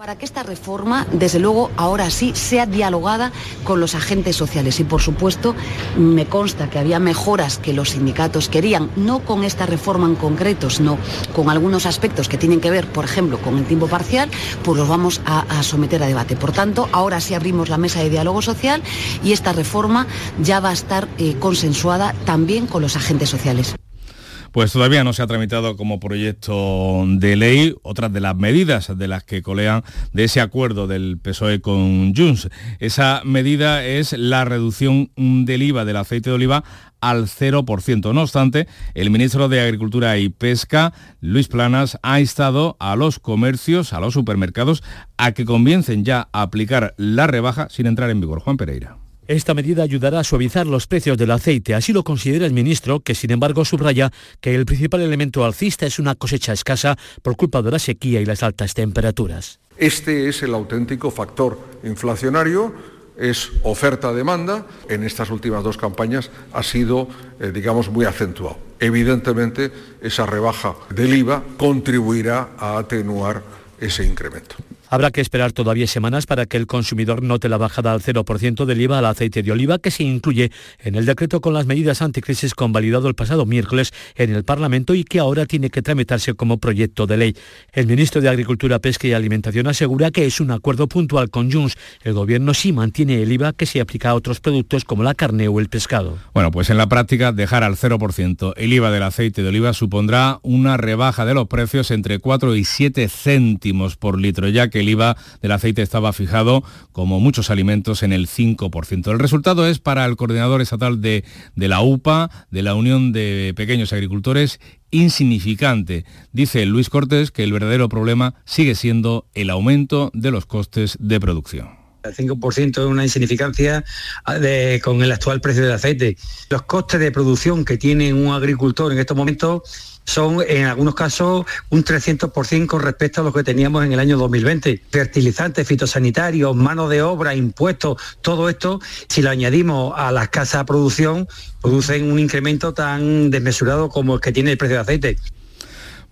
para que esta reforma, desde luego, ahora sí sea dialogada con los agentes sociales. Y, por supuesto, me consta que había mejoras que los sindicatos querían, no con esta reforma en concreto, sino con algunos aspectos que tienen que ver, por ejemplo, con el tiempo parcial, pues los vamos a, someter a debate. Por tanto, ahora sí abrimos la mesa de diálogo social y esta reforma ya va a estar eh, consensuada también con los agentes sociales pues todavía no se ha tramitado como proyecto de ley otras de las medidas de las que colean de ese acuerdo del PSOE con Junts. Esa medida es la reducción del IVA del aceite de oliva al 0%. No obstante, el ministro de Agricultura y Pesca, Luis Planas, ha instado a los comercios, a los supermercados, a que comiencen ya a aplicar la rebaja sin entrar en vigor. Juan Pereira. Esta medida ayudará a suavizar los precios del aceite, así lo considera el ministro, que sin embargo subraya que el principal elemento alcista es una cosecha escasa por culpa de la sequía y las altas temperaturas. Este es el auténtico factor inflacionario, es oferta-demanda. En estas últimas dos campañas ha sido, eh, digamos, muy acentuado. Evidentemente, esa rebaja del IVA contribuirá a atenuar ese incremento. Habrá que esperar todavía semanas para que el consumidor note la bajada al 0% del IVA al aceite de oliva que se incluye en el decreto con las medidas anticrisis convalidado el pasado miércoles en el Parlamento y que ahora tiene que tramitarse como proyecto de ley. El ministro de Agricultura, Pesca y Alimentación asegura que es un acuerdo puntual con Junts. El gobierno sí mantiene el IVA que se aplica a otros productos como la carne o el pescado. Bueno, pues en la práctica dejar al 0% el IVA del aceite de oliva supondrá una rebaja de los precios entre 4 y 7 céntimos por litro, ya que el IVA del aceite estaba fijado, como muchos alimentos, en el 5%. El resultado es para el coordinador estatal de, de la UPA, de la Unión de Pequeños Agricultores, insignificante. Dice Luis Cortés que el verdadero problema sigue siendo el aumento de los costes de producción. El 5% es una insignificancia ah, con el actual precio del aceite. Los costes de producción que tiene un agricultor en estos momentos son en algunos casos un 300% con respecto a lo que teníamos en el año 2020. Fertilizantes, fitosanitarios, mano de obra, impuestos, todo esto, si lo añadimos a la escasa producción, producen un incremento tan desmesurado como el que tiene el precio de aceite.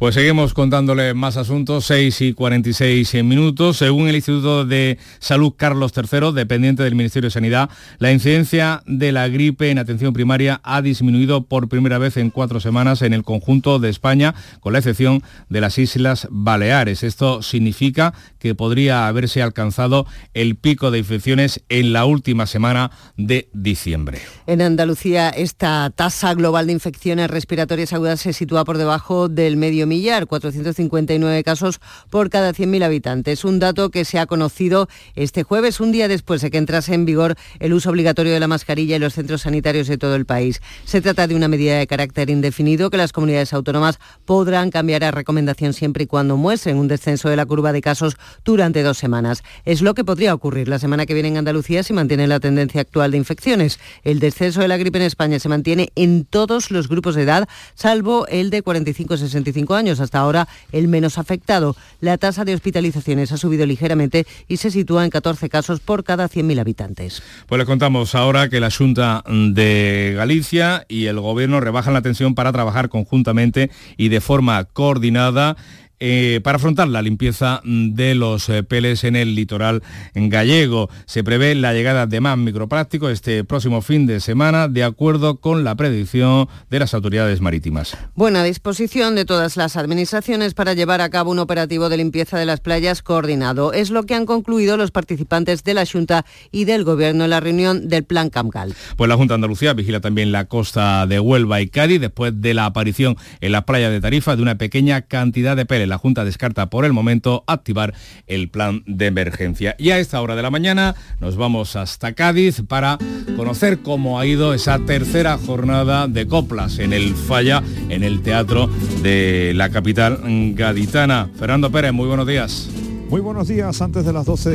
Pues seguimos contándole más asuntos, 6 y 46 minutos. Según el Instituto de Salud Carlos III, dependiente del Ministerio de Sanidad, la incidencia de la gripe en atención primaria ha disminuido por primera vez en cuatro semanas en el conjunto de España, con la excepción de las Islas Baleares. Esto significa que podría haberse alcanzado el pico de infecciones en la última semana de diciembre. En Andalucía, esta tasa global de infecciones respiratorias agudas se sitúa por debajo del medio millar, 459 casos por cada 100.000 habitantes. Un dato que se ha conocido este jueves, un día después de que entrase en vigor el uso obligatorio de la mascarilla en los centros sanitarios de todo el país. Se trata de una medida de carácter indefinido que las comunidades autónomas podrán cambiar a recomendación siempre y cuando muestren un descenso de la curva de casos durante dos semanas. Es lo que podría ocurrir la semana que viene en Andalucía si mantiene la tendencia actual de infecciones. El descenso de la gripe en España se mantiene en todos los grupos de edad, salvo el de 45-65 años, hasta ahora el menos afectado. La tasa de hospitalizaciones ha subido ligeramente y se sitúa en 14 casos por cada 100.000 habitantes. Pues les contamos ahora que la Junta de Galicia y el Gobierno rebajan la tensión para trabajar conjuntamente y de forma coordinada eh, para afrontar la limpieza de los eh, peles en el litoral gallego. Se prevé la llegada de más microplásticos este próximo fin de semana, de acuerdo con la predicción de las autoridades marítimas. Buena disposición de todas las administraciones para llevar a cabo un operativo de limpieza de las playas coordinado. Es lo que han concluido los participantes de la Junta y del Gobierno en la reunión del Plan Camgal. Pues la Junta de Andalucía vigila también la costa de Huelva y Cádiz después de la aparición en la playa de Tarifa de una pequeña cantidad de peles la Junta descarta por el momento activar el plan de emergencia. Y a esta hora de la mañana nos vamos hasta Cádiz para conocer cómo ha ido esa tercera jornada de coplas en el Falla, en el teatro de la capital gaditana. Fernando Pérez, muy buenos días. Muy buenos días. Antes de las 12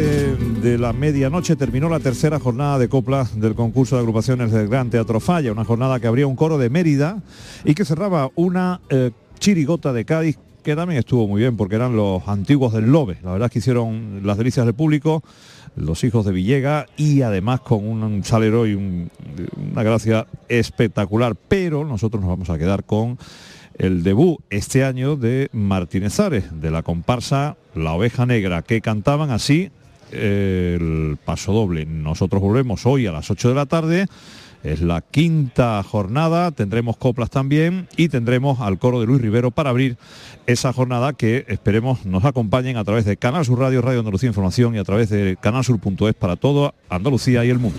de la medianoche terminó la tercera jornada de coplas del concurso de agrupaciones del Gran Teatro Falla, una jornada que abría un coro de Mérida y que cerraba una eh, chirigota de Cádiz que también estuvo muy bien porque eran los antiguos del Lobe. La verdad es que hicieron las delicias del público, los hijos de Villega y además con un salero y una gracia espectacular. Pero nosotros nos vamos a quedar con el debut este año de Martínez Ares, de la comparsa La Oveja Negra, que cantaban así el paso doble. Nosotros volvemos hoy a las 8 de la tarde. Es la quinta jornada, tendremos coplas también y tendremos al coro de Luis Rivero para abrir esa jornada que esperemos nos acompañen a través de Canal Sur Radio, Radio Andalucía Información y a través de canalsur.es para todo Andalucía y el mundo.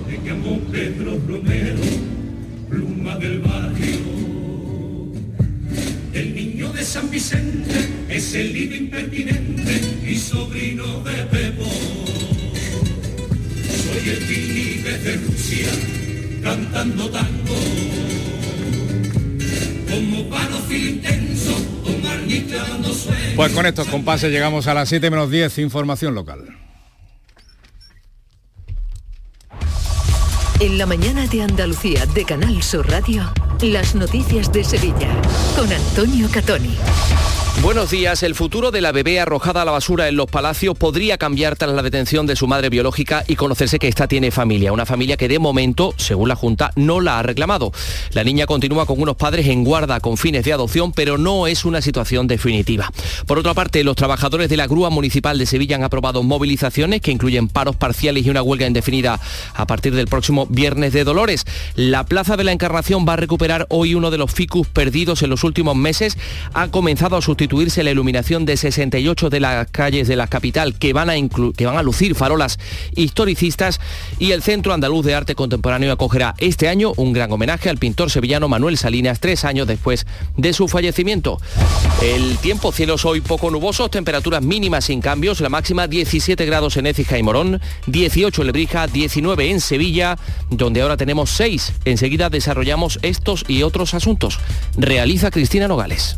San Vicente es el líder impertinente y sobrino de Pepo. Soy el Pini desde Rusia cantando tango. Como dando sueños. Pues con estos compases llegamos a las 7 menos 10, información local. En la mañana de Andalucía de Canal Sur Radio. Las noticias de Sevilla con Antonio Catoni. Buenos días. El futuro de la bebé arrojada a la basura en los palacios podría cambiar tras la detención de su madre biológica y conocerse que ésta tiene familia. Una familia que de momento, según la Junta, no la ha reclamado. La niña continúa con unos padres en guarda con fines de adopción, pero no es una situación definitiva. Por otra parte, los trabajadores de la Grúa Municipal de Sevilla han aprobado movilizaciones que incluyen paros parciales y una huelga indefinida a partir del próximo viernes de Dolores. La Plaza de la Encarnación va a recuperar hoy uno de los ficus perdidos en los últimos meses. Ha comenzado a sustituir la iluminación de 68 de las calles de la capital que van, a que van a lucir farolas historicistas y el Centro Andaluz de Arte Contemporáneo acogerá este año un gran homenaje al pintor sevillano Manuel Salinas tres años después de su fallecimiento. El tiempo, cielos hoy poco nubosos, temperaturas mínimas sin cambios, la máxima 17 grados en Écija y Morón, 18 en Lebrija, 19 en Sevilla, donde ahora tenemos 6. Enseguida desarrollamos estos y otros asuntos. Realiza Cristina Nogales.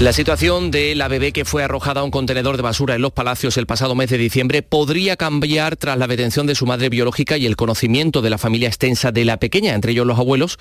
La situación de la bebé que fue arrojada a un contenedor de basura en Los Palacios el pasado mes de diciembre podría cambiar tras la detención de su madre biológica y el conocimiento de la familia extensa de la pequeña, entre ellos los abuelos,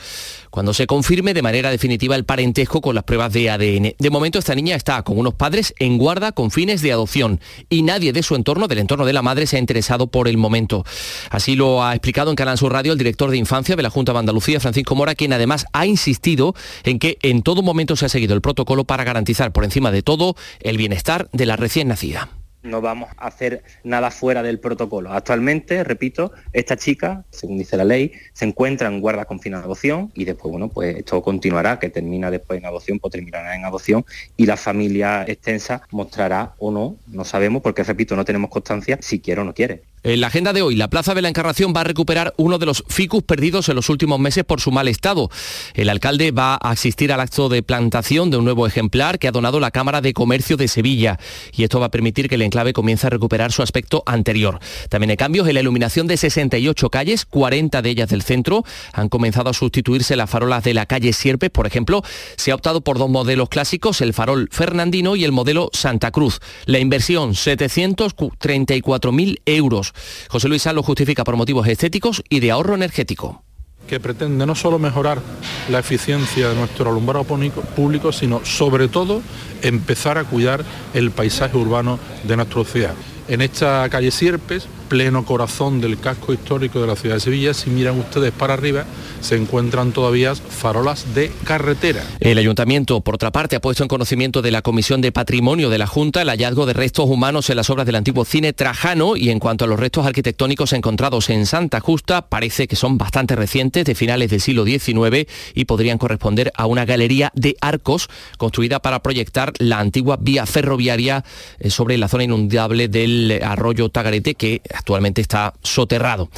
cuando se confirme de manera definitiva el parentesco con las pruebas de ADN. De momento esta niña está con unos padres en guarda con fines de adopción y nadie de su entorno, del entorno de la madre, se ha interesado por el momento. Así lo ha explicado en Canal Sur Radio el director de infancia de la Junta de Andalucía, Francisco Mora, quien además ha insistido en que en todo momento se ha seguido el protocolo para garantizar garantizar por encima de todo el bienestar de la recién nacida no vamos a hacer nada fuera del protocolo. Actualmente, repito, esta chica, según dice la ley, se encuentra en guarda con de adopción y después, bueno, pues esto continuará, que termina después en adopción, pues terminará en adopción y la familia extensa mostrará o no, no sabemos, porque repito, no tenemos constancia si quiere o no quiere. En la agenda de hoy, la Plaza de la Encarnación va a recuperar uno de los ficus perdidos en los últimos meses por su mal estado. El alcalde va a asistir al acto de plantación de un nuevo ejemplar que ha donado la Cámara de Comercio de Sevilla y esto va a permitir que el enclave comience a recuperar su aspecto anterior. También hay cambios en la iluminación de 68 calles, 40 de ellas del centro. Han comenzado a sustituirse las farolas de la calle Sierpes, por ejemplo. Se ha optado por dos modelos clásicos, el farol Fernandino y el modelo Santa Cruz. La inversión, 734.000 euros. José Luis Sá lo justifica por motivos estéticos y de ahorro energético que pretende no solo mejorar la eficiencia de nuestro alumbrado público, sino sobre todo empezar a cuidar el paisaje urbano de nuestra ciudad. En esta calle Sierpes pleno corazón del casco histórico de la ciudad de Sevilla, si miran ustedes para arriba, se encuentran todavía farolas de carretera. El ayuntamiento, por otra parte, ha puesto en conocimiento de la Comisión de Patrimonio de la Junta el hallazgo de restos humanos en las obras del antiguo cine Trajano y en cuanto a los restos arquitectónicos encontrados en Santa Justa, parece que son bastante recientes, de finales del siglo XIX y podrían corresponder a una galería de arcos construida para proyectar la antigua vía ferroviaria eh, sobre la zona inundable del arroyo Tagarete que actualmente está soterrado.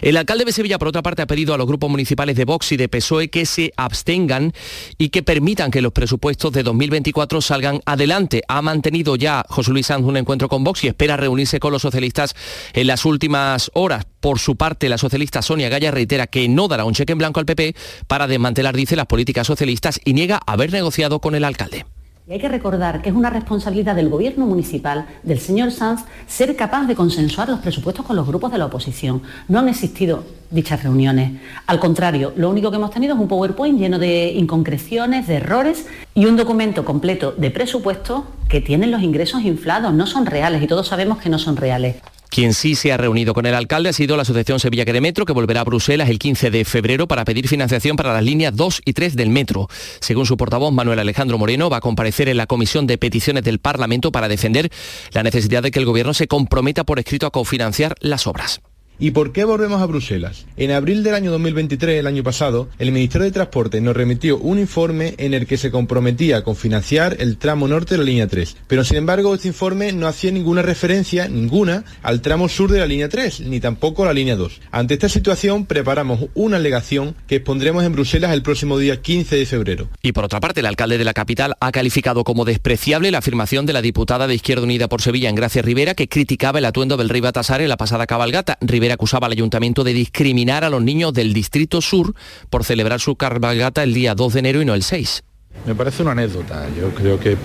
El alcalde de Sevilla, por otra parte, ha pedido a los grupos municipales de Vox y de PSOE que se abstengan y que permitan que los presupuestos de 2024 salgan adelante. Ha mantenido ya José Luis Sanz un encuentro con Vox y espera reunirse con los socialistas en las últimas horas. Por su parte, la socialista Sonia Gaya reitera que no dará un cheque en blanco al PP para desmantelar, dice, las políticas socialistas y niega haber negociado con el alcalde. Y hay que recordar que es una responsabilidad del gobierno municipal, del señor Sanz, ser capaz de consensuar los presupuestos con los grupos de la oposición. No han existido dichas reuniones. Al contrario, lo único que hemos tenido es un PowerPoint lleno de inconcreciones, de errores y un documento completo de presupuestos que tienen los ingresos inflados, no son reales y todos sabemos que no son reales. Quien sí se ha reunido con el alcalde ha sido la Asociación Sevilla que de Metro, que volverá a Bruselas el 15 de febrero para pedir financiación para las líneas 2 y 3 del metro. Según su portavoz, Manuel Alejandro Moreno, va a comparecer en la Comisión de Peticiones del Parlamento para defender la necesidad de que el Gobierno se comprometa por escrito a cofinanciar las obras. ¿Y por qué volvemos a Bruselas? En abril del año 2023, el año pasado, el Ministerio de Transporte nos remitió un informe en el que se comprometía a cofinanciar el tramo norte de la línea 3. Pero sin embargo, este informe no hacía ninguna referencia, ninguna, al tramo sur de la línea 3, ni tampoco a la línea 2. Ante esta situación, preparamos una alegación que expondremos en Bruselas el próximo día 15 de febrero. Y por otra parte, el alcalde de la capital ha calificado como despreciable la afirmación de la diputada de Izquierda Unida por Sevilla, Gracia Rivera, que criticaba el atuendo del rey Batasar en la pasada cabalgata. Acusaba al ayuntamiento de discriminar a los niños del Distrito Sur por celebrar su cabalgata el día 2 de enero y no el 6. Me parece una anécdota, yo creo que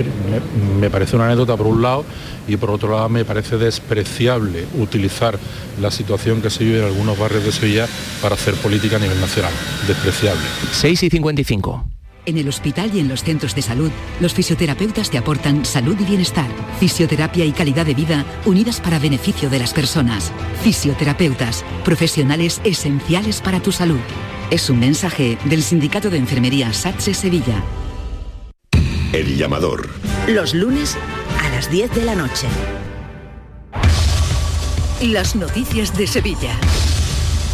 me, parece una anécdota por un lado y por otro lado me parece despreciable utilizar la situación que se vive en algunos barrios de Sevilla para hacer política a nivel nacional. Despreciable. 6 y 55. En el hospital y en los centros de salud, los fisioterapeutas te aportan salud y bienestar, fisioterapia y calidad de vida unidas para beneficio de las personas. Fisioterapeutas, profesionales esenciales para tu salud. Es un mensaje del Sindicato de Enfermería SATSE Sevilla. El llamador. Los lunes a las 10 de la noche. Las noticias de Sevilla.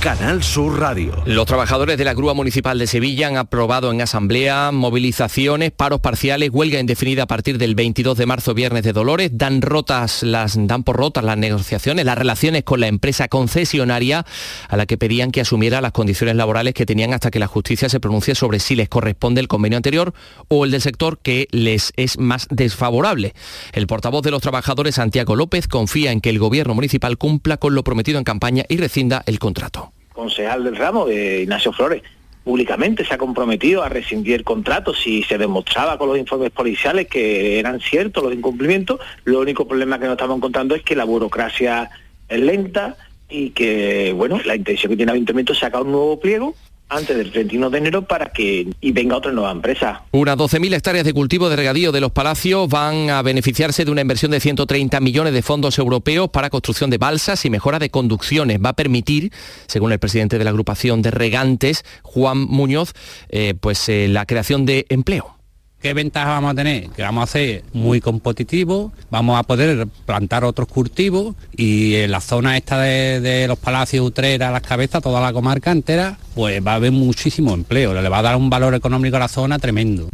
Canal Sur Radio. Los trabajadores de la Grúa Municipal de Sevilla han aprobado en asamblea movilizaciones, paros parciales, huelga indefinida a partir del 22 de marzo, viernes de Dolores, dan rotas las dan por rotas las negociaciones, las relaciones con la empresa concesionaria a la que pedían que asumiera las condiciones laborales que tenían hasta que la justicia se pronuncie sobre si les corresponde el convenio anterior o el del sector que les es más desfavorable. El portavoz de los trabajadores, Santiago López, confía en que el gobierno municipal cumpla con lo prometido en campaña y rescinda el contrato concejal del ramo, de Ignacio Flores, públicamente se ha comprometido a rescindir el contrato si se demostraba con los informes policiales que eran ciertos los incumplimientos. Lo único problema que nos estamos encontrando es que la burocracia es lenta y que, bueno, la intención que tiene el ayuntamiento es sacar un nuevo pliego antes del 31 de enero para que y venga otra nueva empresa. Unas 12.000 hectáreas de cultivo de regadío de los palacios van a beneficiarse de una inversión de 130 millones de fondos europeos para construcción de balsas y mejora de conducciones. Va a permitir, según el presidente de la agrupación de regantes, Juan Muñoz, eh, pues eh, la creación de empleo. ¿Qué ventaja vamos a tener? Que vamos a ser muy competitivos, vamos a poder plantar otros cultivos y en la zona esta de, de los palacios, Utrera, Las Cabezas, toda la comarca entera, pues va a haber muchísimo empleo, le va a dar un valor económico a la zona tremendo.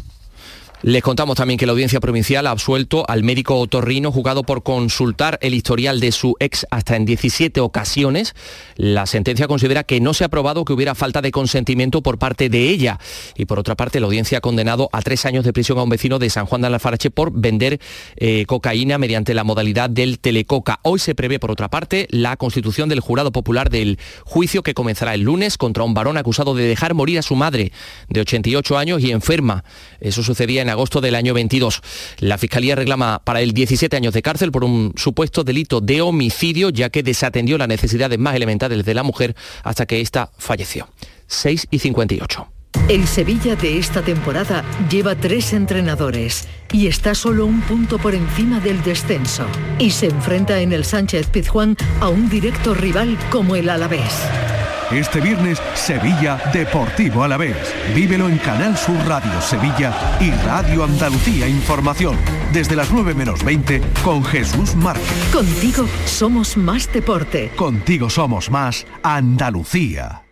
Les contamos también que la Audiencia Provincial ha absuelto al médico otorrino jugado por consultar el historial de su ex hasta en 17 ocasiones. La sentencia considera que no se ha probado que hubiera falta de consentimiento por parte de ella. Y por otra parte, la Audiencia ha condenado a tres años de prisión a un vecino de San Juan de Alfarache por vender eh, cocaína mediante la modalidad del telecoca. Hoy se prevé, por otra parte, la constitución del jurado popular del juicio que comenzará el lunes contra un varón acusado de dejar morir a su madre de 88 años y enferma. Eso sucedía en agosto del año 22. La Fiscalía reclama para él 17 años de cárcel por un supuesto delito de homicidio, ya que desatendió las necesidades más elementales de la mujer hasta que ésta falleció. 6 y 58. El Sevilla de esta temporada lleva tres entrenadores y está solo un punto por encima del descenso. Y se enfrenta en el Sánchez Pizjuán a un directo rival como el Alavés. Este viernes, Sevilla Deportivo Alavés. Vívelo en Canal Sur Radio Sevilla y Radio Andalucía Información. Desde las 9 menos 20 con Jesús Márquez. Contigo somos más deporte. Contigo somos más Andalucía.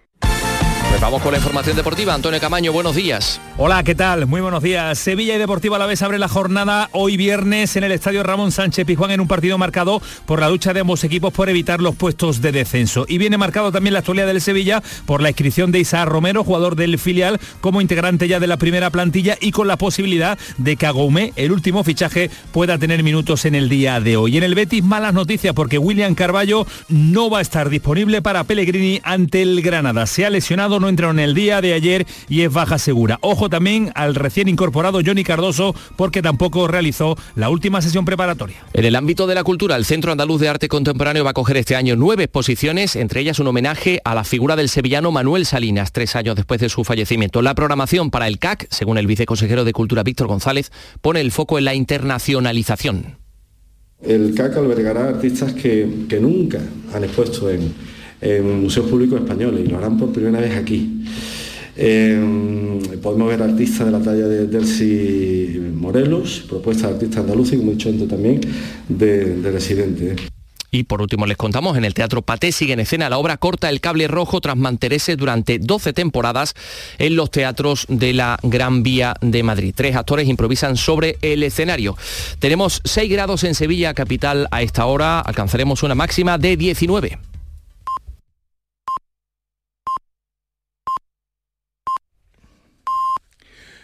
Pues vamos con la información deportiva. Antonio Camaño, buenos días. Hola, ¿qué tal? Muy buenos días. Sevilla y Deportivo a la vez abre la jornada hoy viernes en el Estadio Ramón Sánchez Pizjuán en un partido marcado por la lucha de ambos equipos por evitar los puestos de descenso. Y viene marcado también la actualidad del Sevilla por la inscripción de Isaac Romero, jugador del filial, como integrante ya de la primera plantilla y con la posibilidad de que Agoumé, el último fichaje, pueda tener minutos en el día de hoy. En el Betis, malas noticias porque William Carballo no va a estar disponible para Pellegrini ante el Granada. Se ha lesionado, no entró en el día de ayer y es baja segura. Ojo también al recién incorporado Johnny Cardoso porque tampoco realizó la última sesión preparatoria. En el ámbito de la cultura, el Centro Andaluz de Arte Contemporáneo va a coger este año nueve exposiciones, entre ellas un homenaje a la figura del sevillano Manuel Salinas, tres años después de su fallecimiento. La programación para el CAC, según el viceconsejero de Cultura Víctor González, pone el foco en la internacionalización. El CAC albergará artistas que, que nunca han expuesto en, en museos públicos españoles y lo harán por primera vez aquí. Eh, podemos ver artistas de la talla de Delcy Morelos, propuestas de artistas andaluces y como he dicho antes también de, de residentes. Y por último les contamos, en el Teatro Paté sigue en escena la obra Corta el cable rojo tras mantenerse durante 12 temporadas en los teatros de la Gran Vía de Madrid. Tres actores improvisan sobre el escenario. Tenemos 6 grados en Sevilla capital a esta hora, alcanzaremos una máxima de 19.